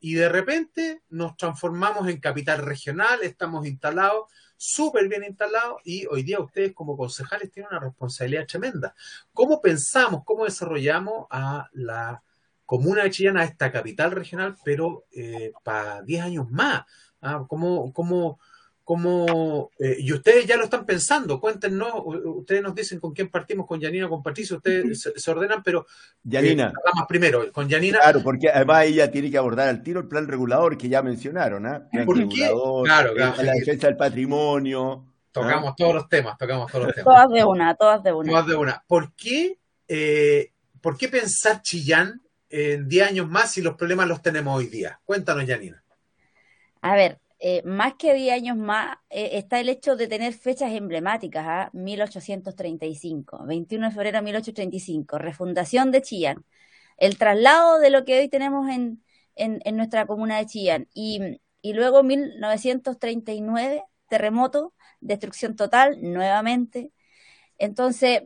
Y de repente nos transformamos en capital regional, estamos instalados súper bien instalados y hoy día ustedes como concejales tienen una responsabilidad tremenda. ¿Cómo pensamos, cómo desarrollamos a la comuna de Chillán, a esta capital regional, pero eh, para 10 años más? ¿Ah? ¿Cómo, cómo, cómo, eh, y ustedes ya lo están pensando, cuéntenos, ustedes nos dicen con quién partimos, con Yanina, con Patricio, ustedes se, se ordenan, pero Janina. eh, hablamos primero, con Yanina, Claro, porque además ella tiene que abordar al tiro el plan regulador que ya mencionaron, ¿ah? Plan ¿Por qué? regulador, Claro, eh, claro. la defensa del patrimonio. tocamos todos los temas, tocamos todos los temas. Todas de una, todas de una. Más de una. ¿Por qué, eh, ¿Por qué pensar Chillán en 10 años más si los problemas los tenemos hoy día? Cuéntanos, Janina. A ver, eh, más que 10 años más, eh, está el hecho de tener fechas emblemáticas, ¿ah? 1835, 21 de febrero de 1835, refundación de Chillán, el traslado de lo que hoy tenemos en, en, en nuestra comuna de Chillán, y, y luego 1939, terremoto, destrucción total, nuevamente. Entonces,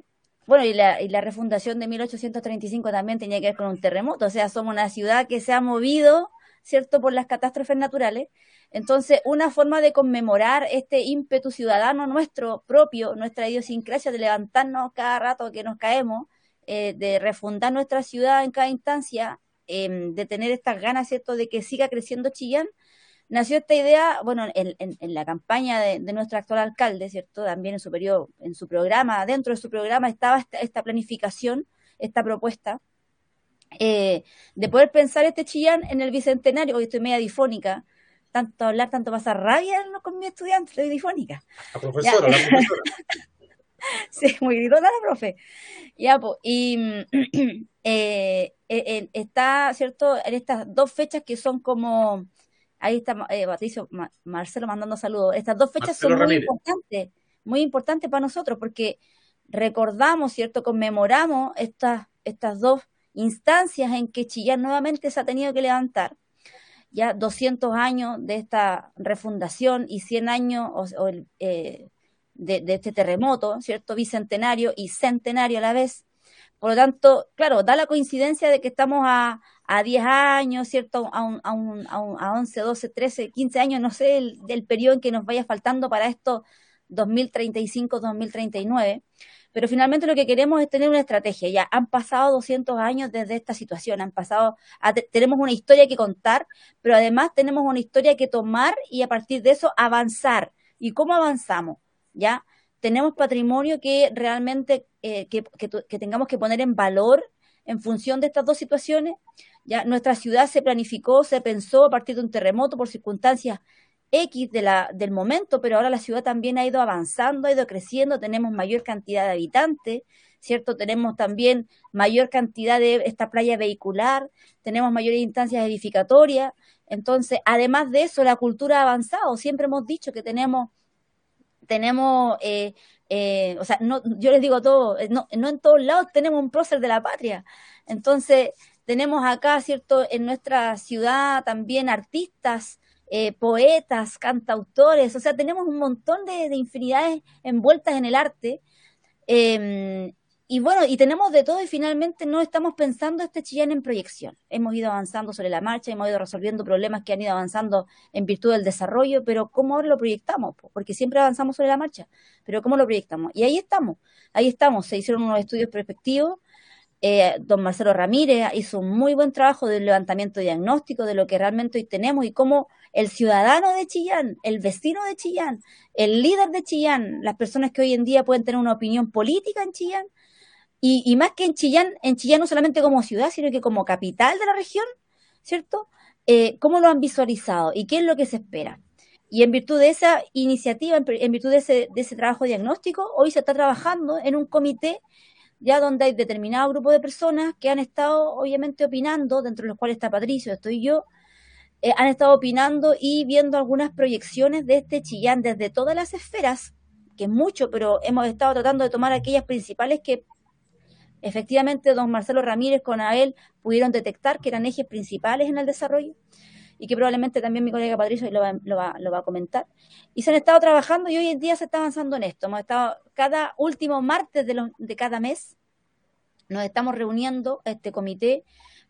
bueno, y la, y la refundación de 1835 también tenía que ver con un terremoto, o sea, somos una ciudad que se ha movido, ¿cierto?, por las catástrofes naturales. Entonces, una forma de conmemorar este ímpetu ciudadano nuestro propio, nuestra idiosincrasia de levantarnos cada rato que nos caemos, eh, de refundar nuestra ciudad en cada instancia, eh, de tener estas ganas, ¿cierto?, de que siga creciendo Chillán, nació esta idea, bueno, en, en, en la campaña de, de, nuestro actual alcalde, ¿cierto? También en su periodo, en su programa, dentro de su programa estaba esta, esta planificación, esta propuesta, eh, de poder pensar este Chillán en el bicentenario. Hoy estoy media difónica, tanto hablar, tanto pasar rabia con mis estudiantes, estoy difónica. La profesora, ya. la profesora. Sí, muy gritona la profe. Ya, pues, y eh, eh, está, ¿cierto? En estas dos fechas que son como, ahí está eh, Patricio, Marcelo mandando saludos. Estas dos fechas son muy importantes, muy importantes para nosotros porque recordamos, ¿cierto? Conmemoramos estas, estas dos instancias en que Chillán nuevamente se ha tenido que levantar. Ya 200 años de esta refundación y 100 años eh, de, este terremoto, ¿cierto? Bicentenario y centenario a la vez. Por lo tanto, claro, da la coincidencia de que estamos a, a 10 años, ¿cierto? A, un, a, un, a, 11, 12, 13, 15 años, no sé, el, del periodo en que nos vaya faltando para esto 2035, 2039. Pero finalmente lo que queremos es tener una estrategia. Ya han pasado 200 años desde esta situación, han pasado, tenemos una historia que contar, pero además tenemos una historia que tomar y a partir de eso avanzar. ¿Y cómo avanzamos? ¿Ya? Tenemos patrimonio que realmente eh, que, que tengamos que poner en valor en función de estas dos situaciones. Ya nuestra ciudad se planificó, se pensó a partir de un terremoto por circunstancias X de la, del momento, pero ahora la ciudad también ha ido avanzando, ha ido creciendo, tenemos mayor cantidad de habitantes, ¿cierto? Tenemos también mayor cantidad de esta playa vehicular, tenemos mayores instancias edificatorias, entonces, además de eso, la cultura ha avanzado, siempre hemos dicho que tenemos, tenemos, eh, eh, o sea, no, yo les digo todo, eh, no, no en todos lados tenemos un prócer de la patria, entonces, tenemos acá, ¿cierto? En nuestra ciudad también artistas, eh, poetas, cantautores, o sea, tenemos un montón de, infinidades envueltas en el arte. Em, y bueno, y tenemos de todo y finalmente no estamos pensando este Chillán en proyección. Hemos ido avanzando sobre la marcha, hemos ido resolviendo problemas que han ido avanzando en virtud del desarrollo, pero ¿cómo ahora lo proyectamos? Porque siempre avanzamos sobre la marcha, pero ¿cómo lo proyectamos? Y ahí estamos, ahí estamos, se hicieron unos estudios perspectivos eh, don Marcelo Ramírez hizo un muy buen trabajo del levantamiento diagnóstico de lo que realmente hoy tenemos y cómo el ciudadano de Chillán, el vecino de Chillán, el líder de Chillán, las personas que hoy en día pueden tener una opinión política en Chillán, y, más que en Chillán, en Chillán no solamente como ciudad, sino que como capital de la región, ¿cierto? Eh, ¿Cómo lo han visualizado y qué es lo que se espera? Y en virtud de esa iniciativa, en virtud de ese, de ese trabajo diagnóstico, hoy se está trabajando en un comité ya donde hay determinado grupo de personas que han estado obviamente opinando, dentro de los cuales está Patricio, estoy yo, eh, han estado opinando y viendo algunas proyecciones de este Chillán desde todas las esferas, que es mucho, pero hemos estado tratando de tomar aquellas principales que efectivamente don Marcelo Ramírez con Abel pudieron detectar que eran ejes principales en el desarrollo y que probablemente también mi colega Patricio lo va, lo va, lo va a comentar. Y se han estado trabajando y hoy en día se está avanzando en esto. Hemos estado cada último martes de, de cada mes, nos estamos reuniendo este comité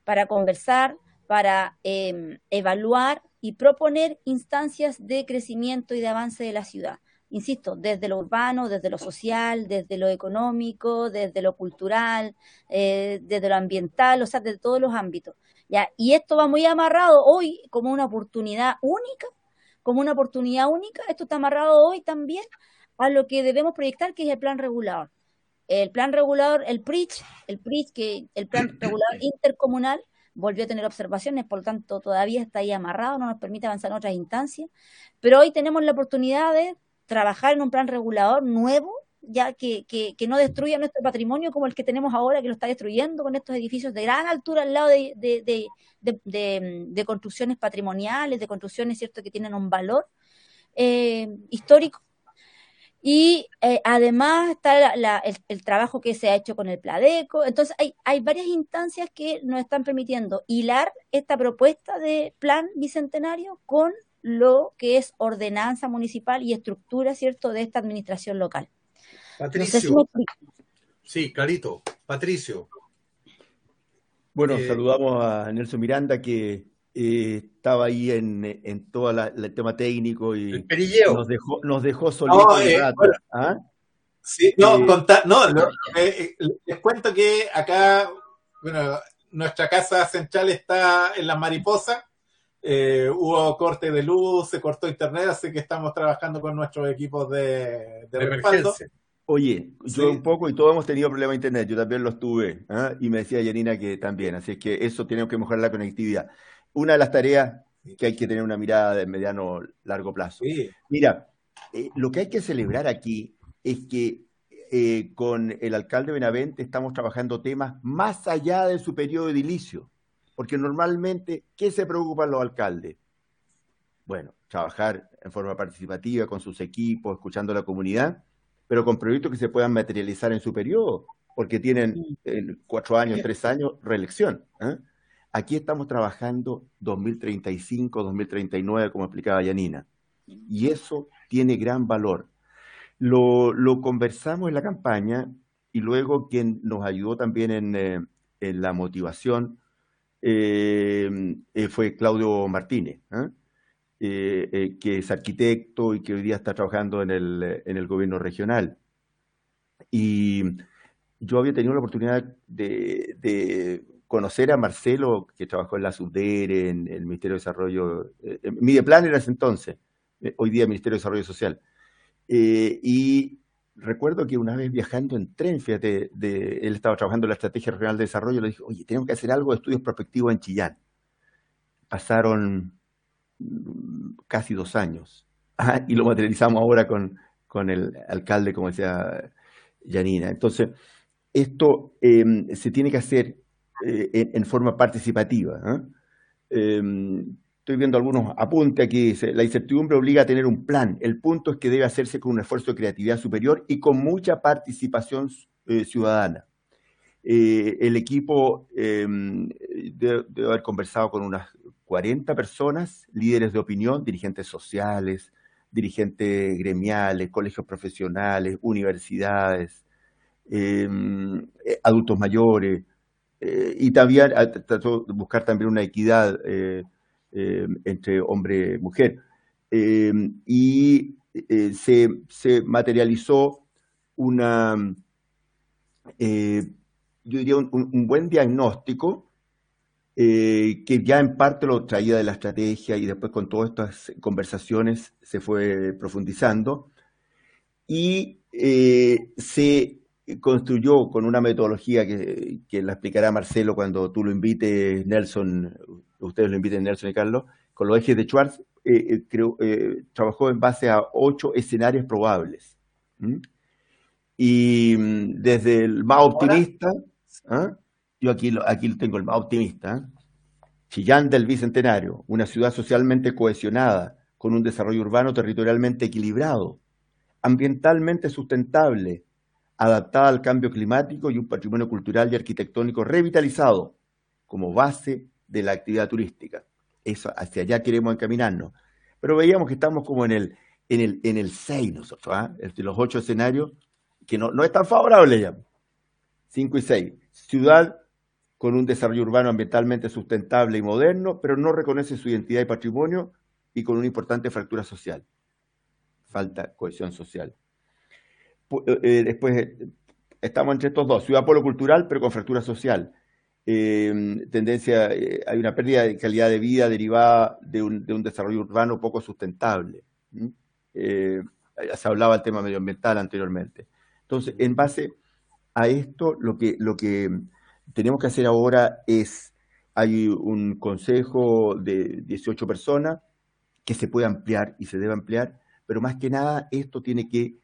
para conversar, para em, evaluar y proponer instancias de crecimiento y de avance de la ciudad. Insisto, desde lo urbano, desde lo social, desde lo económico, desde lo cultural, eh, desde lo ambiental, o sea, desde todos los ámbitos. ¿ya? Y esto va muy amarrado hoy como una oportunidad única, como una oportunidad única, esto está amarrado hoy también a lo que debemos proyectar, que es el plan regulador. El plan regulador, el PRICH, el PRICH, que el plan regulador intercomunal, volvió a tener observaciones, por lo tanto todavía está ahí amarrado, no nos permite avanzar en otras instancias, pero hoy tenemos la oportunidad de trabajar en un plan regulador nuevo, ya que, que, que, no destruya nuestro patrimonio como el que tenemos ahora, que lo está destruyendo con estos edificios de gran altura al lado de, de, de, construcciones patrimoniales, de construcciones cierto que tienen un valor eh, histórico. Y eh, además está el, trabajo que se ha hecho con el Pladeco. Entonces hay, hay varias instancias que nos están permitiendo hilar esta propuesta de plan bicentenario con lo que es ordenanza municipal y estructura, ¿cierto?, de esta administración local. Patricio. sí, clarito. Patricio. Bueno, eh, saludamos a Nelson Miranda que eh, estaba ahí en, en todo el tema técnico y nos dejó, nos dejó solitos. Eh, ¿ah? Sí, no, no, les cuento que acá, bueno, nuestra casa central está en la mariposa eh, hubo corte de luz, se cortó internet, así que estamos trabajando con nuestros equipos de, de, respaldo. Oye, yo un poco y todos hemos tenido problemas de internet, yo también los tuve, ¿ah? y me decía Yanina que también, así es que eso tenemos que mejorar la conectividad. Una de las tareas que hay que tener una mirada de mediano largo plazo. Mira, eh, lo que hay que celebrar aquí es que eh, con el alcalde Benavente estamos trabajando temas más allá de su periodo edilicio, porque normalmente, ¿qué se preocupan los alcaldes? Bueno, trabajar en forma participativa con sus equipos, escuchando a la comunidad, pero con proyectos que se puedan materializar en su periodo, porque tienen cuatro años, tres años, reelección. ¿eh? Aquí estamos trabajando 2035, 2039, como explicaba Yanina, y eso tiene gran valor. Lo, conversamos en la campaña y luego quien nos ayudó también en, eh, la motivación eh, fue Claudio Martínez. Eh, eh, que es arquitecto y que hoy día está trabajando en el, en el gobierno regional. Y yo había tenido la oportunidad de, conocer a Marcelo, que trabajó en la SUDERE, en el Ministerio de Desarrollo, eh, Mideplan era ese entonces, eh, hoy día Ministerio de Desarrollo Social. y recuerdo que una vez viajando en tren, fíjate, de, él estaba trabajando en la Estrategia Regional de Desarrollo, le dije, oye, tenemos que hacer algo de estudios prospectivos en Chillán. Pasaron casi dos años. y lo materializamos ahora con, con, el alcalde, como decía Janina. Entonces, esto em, se tiene que hacer eh, en, forma participativa. Em, estoy viendo algunos apuntes aquí. la incertidumbre obliga a tener un plan. El punto es que debe hacerse con un esfuerzo de creatividad superior y con mucha participación eh, ciudadana. Eh, el equipo em, debe, haber conversado con unas 40 personas, líderes de opinión, dirigentes sociales, dirigentes gremiales, colegios profesionales, universidades, em, eh, adultos mayores, eh, y también ah, trató de buscar también una equidad eh, em, entre hombre y mujer. Y se, materializó una, yo diría, un buen diagnóstico eh, que ya en parte lo traía de la estrategia y después con todas estas conversaciones se fue profundizando y eh, se construyó con una metodología que, la explicará Marcelo cuando tú lo invites, Nelson, ustedes lo inviten, Nelson y Carlos, con los ejes de Schwartz, eh, creo, trabajó en base a ocho escenarios probables. Y mm, desde el más optimista, ¿ah? Yo aquí, aquí tengo el más optimista. ¿eh? Chillán del Bicentenario, una ciudad socialmente cohesionada, con un desarrollo urbano territorialmente equilibrado, ambientalmente sustentable, adaptada al cambio climático y un patrimonio cultural y arquitectónico revitalizado como base de la actividad turística. Eso, hacia allá queremos encaminarnos. Pero veíamos que estamos como en el, en el, en el 6 nosotros, ¿eh? de los ocho escenarios, que no, no es tan favorable ya. 5 y 6. Ciudad con un desarrollo urbano ambientalmente sustentable y moderno, pero no reconoce su identidad y patrimonio y con una importante fractura social. Falta cohesión social. Eh, eh, después, eh, estamos entre estos dos, ciudad polo cultural, pero con fractura social. tendencia, hay una pérdida de calidad de vida derivada de un, desarrollo urbano poco sustentable. se hablaba del tema medioambiental anteriormente. Entonces, en base a esto, lo que, lo que tenemos que hacer ahora es, hay un consejo de 18 personas que se puede ampliar y se debe ampliar, pero más que nada esto tiene que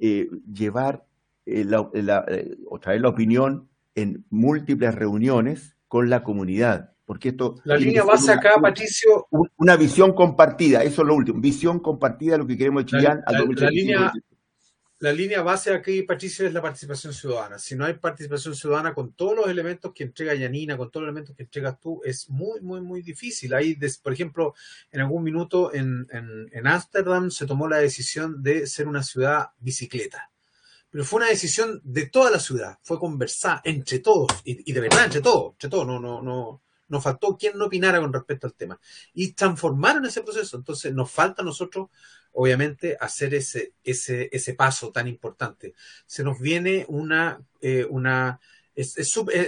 eh, llevar eh, la, eh, o traer la opinión en múltiples reuniones con la comunidad. Porque esto la línea base acá, Patricio. Una visión compartida, eso es lo último. Visión compartida, lo que queremos de Chillán al 2035 la línea base aquí, Patricio, es la participación ciudadana. Si no hay participación ciudadana con todos los elementos que entrega Yanina, con todos los elementos que entregas tú, es muy, muy, muy difícil. Ahí, por ejemplo, en algún minuto en Ámsterdam se tomó la decisión de ser una ciudad bicicleta. Pero fue una decisión de toda la ciudad, fue conversar entre todos, y, de verdad entre todos, entre todos, no, no, no, no faltó quien no opinara con respecto al tema. Y transformaron ese proceso. Entonces nos falta a nosotros obviamente, hacer ese, ese, ese paso tan importante. Se nos viene una, eh, una eh,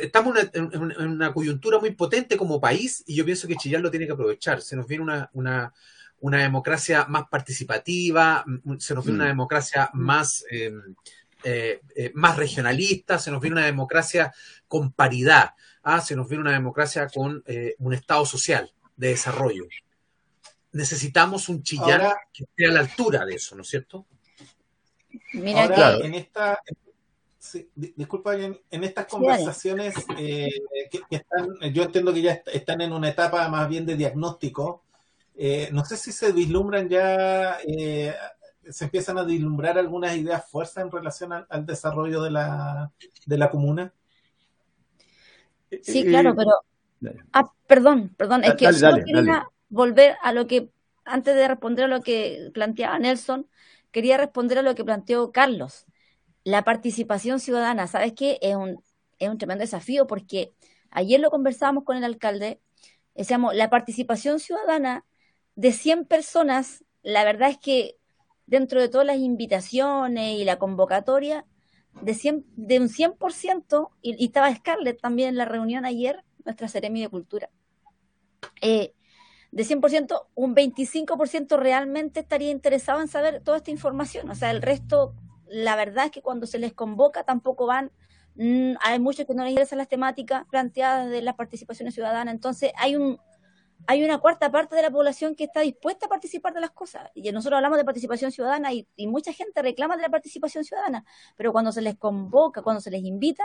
estamos en una, coyuntura muy potente como país y yo pienso que Chillán lo tiene que aprovechar. Se nos viene una, una, una democracia más participativa, se nos viene una mm. democracia más, em, eh, más regionalista, se nos viene una democracia con paridad, ¿ah? se nos viene una democracia con un Estado social de desarrollo necesitamos un chillar que esté a la altura de eso, ¿no es cierto? Mira que en esta Sí, disculpa, en, en estas conversaciones eh, que, están, yo entiendo que ya están en una etapa más bien de diagnóstico. Eh, no sé si se vislumbran ya, eh, se empiezan a vislumbrar algunas ideas fuerzas en relación al, desarrollo de la, de la comuna. Sí, claro, pero. Ah, perdón, perdón, es que solo quería volver a lo que, antes de responder a lo que planteaba Nelson, quería responder a lo que planteó Carlos la participación ciudadana, ¿sabes qué? Es un, es un tremendo desafío porque ayer lo conversábamos con el alcalde, decíamos, la participación ciudadana de 100 personas, la verdad es que dentro de todas las invitaciones y la convocatoria, de, 100, de un 100%, y, y, estaba Scarlett también en la reunión ayer, nuestra Seremi de Cultura, eh, de 100%, un 25% realmente estaría interesado en saber toda esta información, o sea, el resto la verdad es que cuando se les convoca tampoco van, mm, hay muchos que no les interesan las temáticas planteadas de las participaciones ciudadanas, entonces hay un hay una cuarta parte de la población que está dispuesta a participar de las cosas. Y nosotros hablamos de participación ciudadana y, mucha gente reclama de la participación ciudadana, pero cuando se les convoca, cuando se les invita,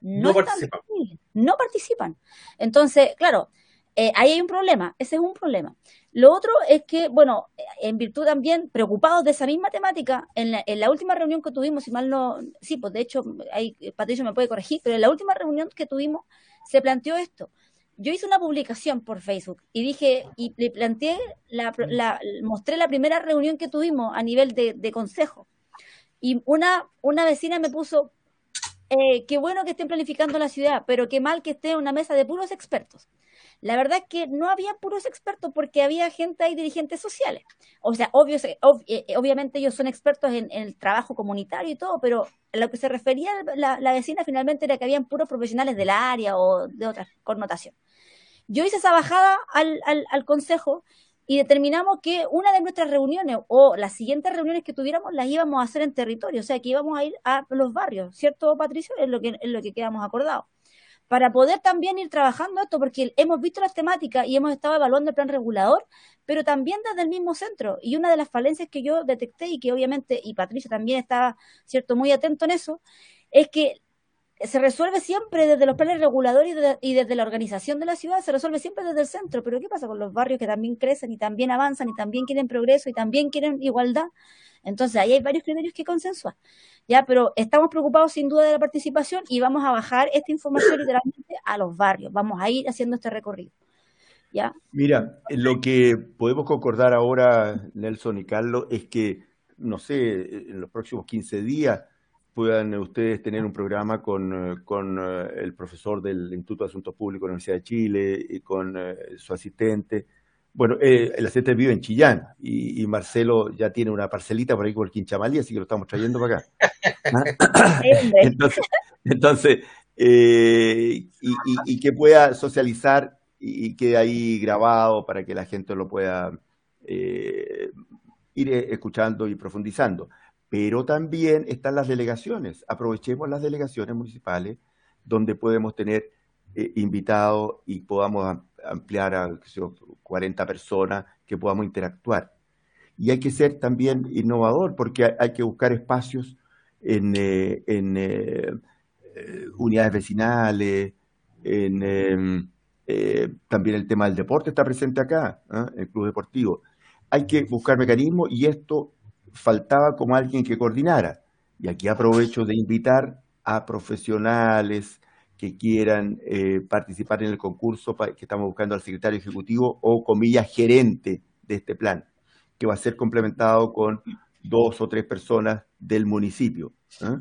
no, participan. no participan. Entonces, claro, eh, ahí hay un problema, ese es un problema. Lo otro es que, bueno, en virtud también, preocupados de esa misma temática, en la, última reunión que tuvimos, si mal no, sí, pues de hecho, ahí Patricio me puede corregir, pero en la última reunión que tuvimos se planteó esto. Yo hice una publicación por Facebook y dije, y le planteé, la, mostré la primera reunión que tuvimos a nivel de, de consejo. Y una, una vecina me puso, eh, qué bueno que estén planificando la ciudad, pero qué mal que esté en una mesa de puros expertos. La verdad es que no había puros expertos porque había gente ahí, dirigentes sociales. O sea, obvio, eh, eh, obviamente ellos son expertos en, el trabajo comunitario y todo, pero a lo que se refería la, vecina finalmente era que habían puros profesionales del área o de otra connotación. Yo hice esa bajada al, al consejo y determinamos que una de nuestras reuniones o las siguientes reuniones que tuviéramos las íbamos a hacer en territorio, o sea, que íbamos a ir a los barrios, ¿cierto, Patricio? Es lo que, es lo que quedamos acordados para poder también ir trabajando esto, porque hemos visto las temáticas y hemos estado evaluando el plan regulador, pero también desde el mismo centro. Y una de las falencias que yo detecté y que obviamente, y Patricia también estaba, cierto, muy atento en eso, es que se resuelve siempre desde los planes reguladores y, desde la organización de la ciudad, se resuelve siempre desde el centro. Pero ¿qué pasa con los barrios que también crecen y también avanzan y también quieren progreso y también quieren igualdad? Entonces ahí hay varios criterios que consensuar. Ya, pero estamos preocupados sin duda de la participación y vamos a bajar esta información literalmente a los barrios. Vamos a ir haciendo este recorrido. ¿Ya? Mira, lo que podemos concordar ahora, Nelson y Carlos, es que, no sé, en los próximos 15 días puedan ustedes tener un programa con, con eh, el profesor del Instituto de Asuntos Públicos de la Universidad de Chile y con eh, su asistente bueno, eh, el asistente vive en Chillán y, Marcelo ya tiene una parcelita por ahí con el Quinchamalí, así que lo estamos trayendo para acá. ¿Ah? entonces, eh, y, que pueda socializar y, quede ahí grabado para que la gente lo pueda eh, ir escuchando y profundizando. Pero también están las delegaciones. Aprovechemos las delegaciones municipales donde podemos tener invitados y podamos ampliar a 40 personas que podamos interactuar. Y hay que ser también innovador porque hay que buscar espacios en, eh, en eh, eh, unidades vecinales, en, em, también el tema del deporte está presente acá, el club deportivo. Hay que buscar mecanismos y esto faltaba como alguien que coordinara. Y aquí aprovecho de invitar a profesionales, que quieran eh, participar en el concurso que estamos buscando al secretario ejecutivo o, comillas, gerente de este plan, que va a ser complementado con dos o tres personas del municipio. ¿eh?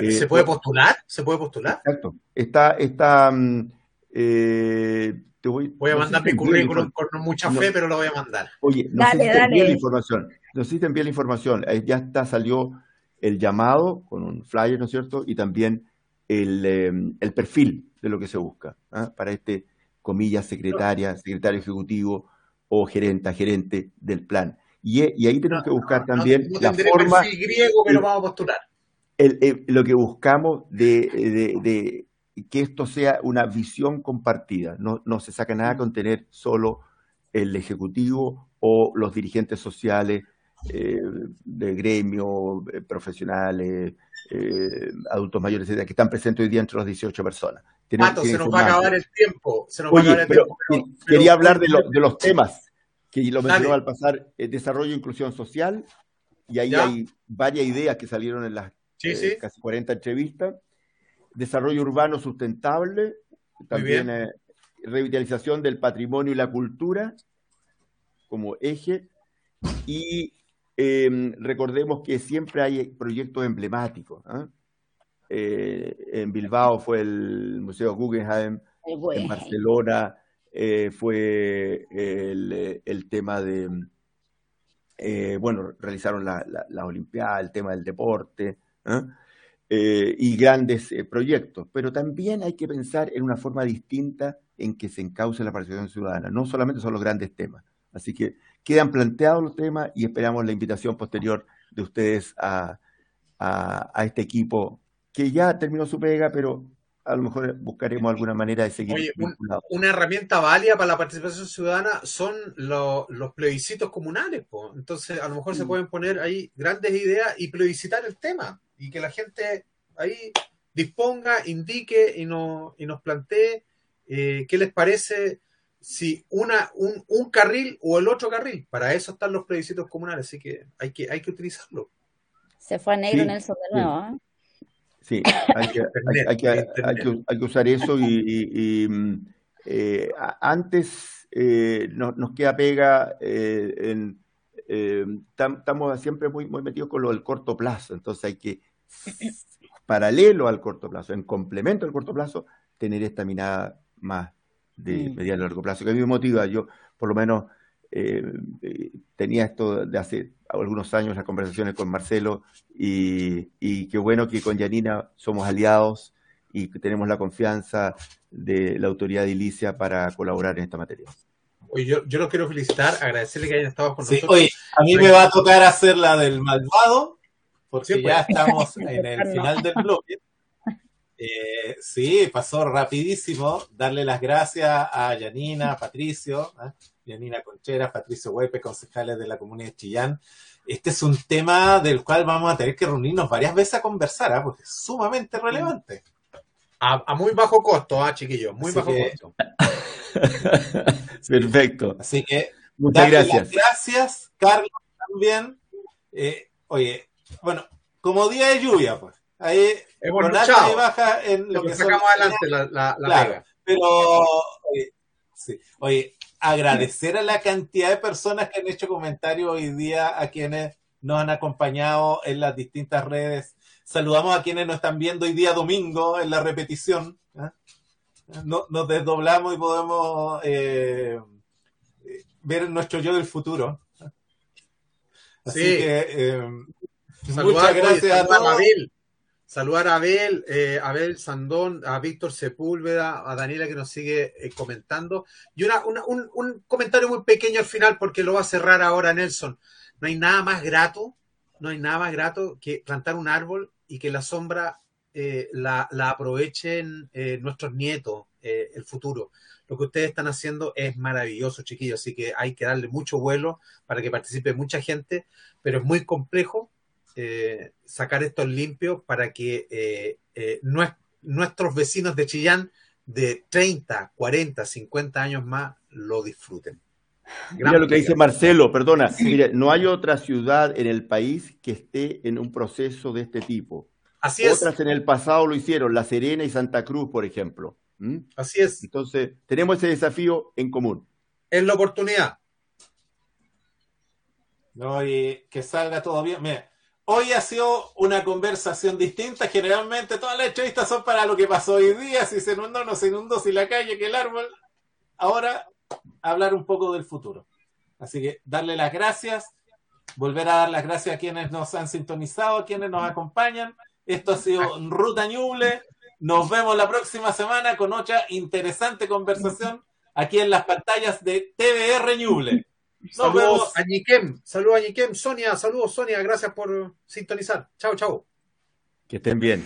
Eh, ¿Se puede postular? ¿Se puede postular? Exacto. Está, está, mm, te voy, voy, a mandar mi currículum con mucha fe, pero lo voy a mandar. Oye, no sé si envié la información. No sé si te envié la información. Ya está, salió el llamado con un flyer, ¿no es cierto? Y también Em, el, perfil de lo que se busca ¿ah? para este, comillas, secretaria, secretario ejecutivo o gerente, gerente del plan. Y, ahí tenemos que buscar también la forma... griego, pero vamos a postular. lo que buscamos de, que esto sea una visión compartida. No, no se saca nada con tener solo el ejecutivo o los dirigentes sociales eh, de gremio, eh, profesionales, eh, adultos mayores, etcétera, que están presentes hoy día entre las 18 personas. Tienen- Pato, se nos va a acabar el tiempo. Se nos va a acabar el pero, tiempo. pero- que- pero- quería hablar de, lo- de los temas que lo mencionó Dale. al pasar, desarrollo e inclusión social, y ahí Ya. hay varias ideas que salieron en las Sí, sí. casi 40 entrevistas. Desarrollo urbano sustentable, también revitalización del patrimonio y la cultura como eje. Y eh, recordemos que siempre hay proyectos emblemáticos. ¿ah? Eh, en Bilbao fue el Museo Guggenheim, en. Barcelona eh, fue el, el tema de, eh, bueno, realizaron la, la, la Olimpiada, el tema del deporte, ¿ah? Y grandes proyectos, pero también hay que pensar en una forma distinta en que se encauce la participación ciudadana, no solamente son los grandes temas. Así que quedan planteados los temas y esperamos la invitación posterior de ustedes a, a, a este equipo que ya terminó su pega, pero a lo mejor buscaremos alguna manera de seguir Oye, un- una herramienta válida para la participación ciudadana son lo- los plebiscitos comunales. po. Entonces, a lo mejor se Mm. pueden poner ahí grandes ideas y plebiscitar el tema y que la gente ahí disponga, indique y, no, y nos plantee eh, qué les parece si una, un, un carril o el otro carril. Para eso están los plebiscitos comunales, así que hay que, hay que utilizarlo. Se fue a negro Sí, Nelson de sí. nuevo. ¿eh? Sí, hay que, hay, que, hay que- hay que usar eso y, y- y, mm, eh, antes eh, nos, nos queda pega eh, en eh, tam- estamos siempre muy, muy metidos con lo del corto plazo, entonces hay que paralelo al corto plazo, en complemento al corto plazo, tener esta mirada más de Mm. mediano y largo plazo, que a mí me motiva, yo por lo menos eh, eh, tenía esto de hace algunos años, las conversaciones con Marcelo, y, y qué bueno que con Yanina somos aliados y que tenemos la confianza de la autoridad de Ilicia para colaborar en esta materia. Oye, yo, yo los quiero felicitar, agradecerle que hayan estado con Sí, nosotros. oye, a mí me va a tocar hacer la del malvado, porque Sí, pues. ya estamos en el final del bloque. Eh, sí, pasó rapidísimo. Darle las gracias a Yanina, a Patricio, ¿eh? Yanina Concheras, Patricio Huepe, concejales de la comunidad de Chillán. Este es un tema del cual vamos a tener que reunirnos varias veces a conversar, ¿ah? porque es sumamente relevante. A, a muy bajo costo, ah, chiquillos, muy Así bajo que- costo. Perfecto. Así que Muchas Darle gracias. las gracias, Carlos, también. Eh, oye, bueno, como día de lluvia, pues. Ahí, Hemos y luchado, baja en lo que son sacamos adelante la, la, la Claro. pega. Pero, oye, sí. Oye, agradecer a la cantidad de personas que han hecho comentarios hoy día, a quienes nos han acompañado en las distintas redes. Saludamos a quienes nos están viendo hoy día domingo en la repetición. ¿ah? No- nos desdoblamos y podemos eh, eh, ver nuestro yo del futuro. Así Sí. que eh, muchas gracias a todos. Saludar a Abel, eh, Abel Sandón, a Víctor Sepúlveda, a Daniela que nos sigue eh, comentando. Y un, comentario muy pequeño al final porque lo va a cerrar ahora Nelson. No hay nada más grato, no hay nada más grato que plantar un árbol y que la sombra eh, la, la aprovechen nuestros nietos, el futuro. Lo que ustedes están haciendo es maravilloso, chiquillos, así que hay que darle mucho vuelo para que participe mucha gente, pero es muy complejo eh, sacar esto en limpio para que eh, eh, nues- nuestros vecinos de Chillán de 30, 40, 50 años más lo disfruten. Mira lo que dice Marcelo, perdona. Mira, no hay otra ciudad en el país que esté en un proceso de este tipo. Así es, Otras en el pasado lo hicieron, La Serena y Santa Cruz, por ejemplo. ¿Mm? así es, Entonces, tenemos ese desafío en común. es la oportunidad. No, y que salga todo bien. Mira, hoy ha sido una conversación distinta. Generalmente todas las entrevistas son para lo que pasó hoy día, si se inundó, no se inundó, si la calle, que el árbol. Ahora, hablar un poco del futuro. Así que darle las gracias, volver a dar las gracias a quienes nos han sintonizado, a quienes nos acompañan. Esto ha sido Ruta Ñuble. Nos vemos la próxima semana con otra interesante conversación aquí en las pantallas de TVR Ñuble. Saludos a Ñiquem, saludos a Ñiquem, Sonia, saludos Sonia, gracias por sintonizar. Chao, chao. Que estén bien.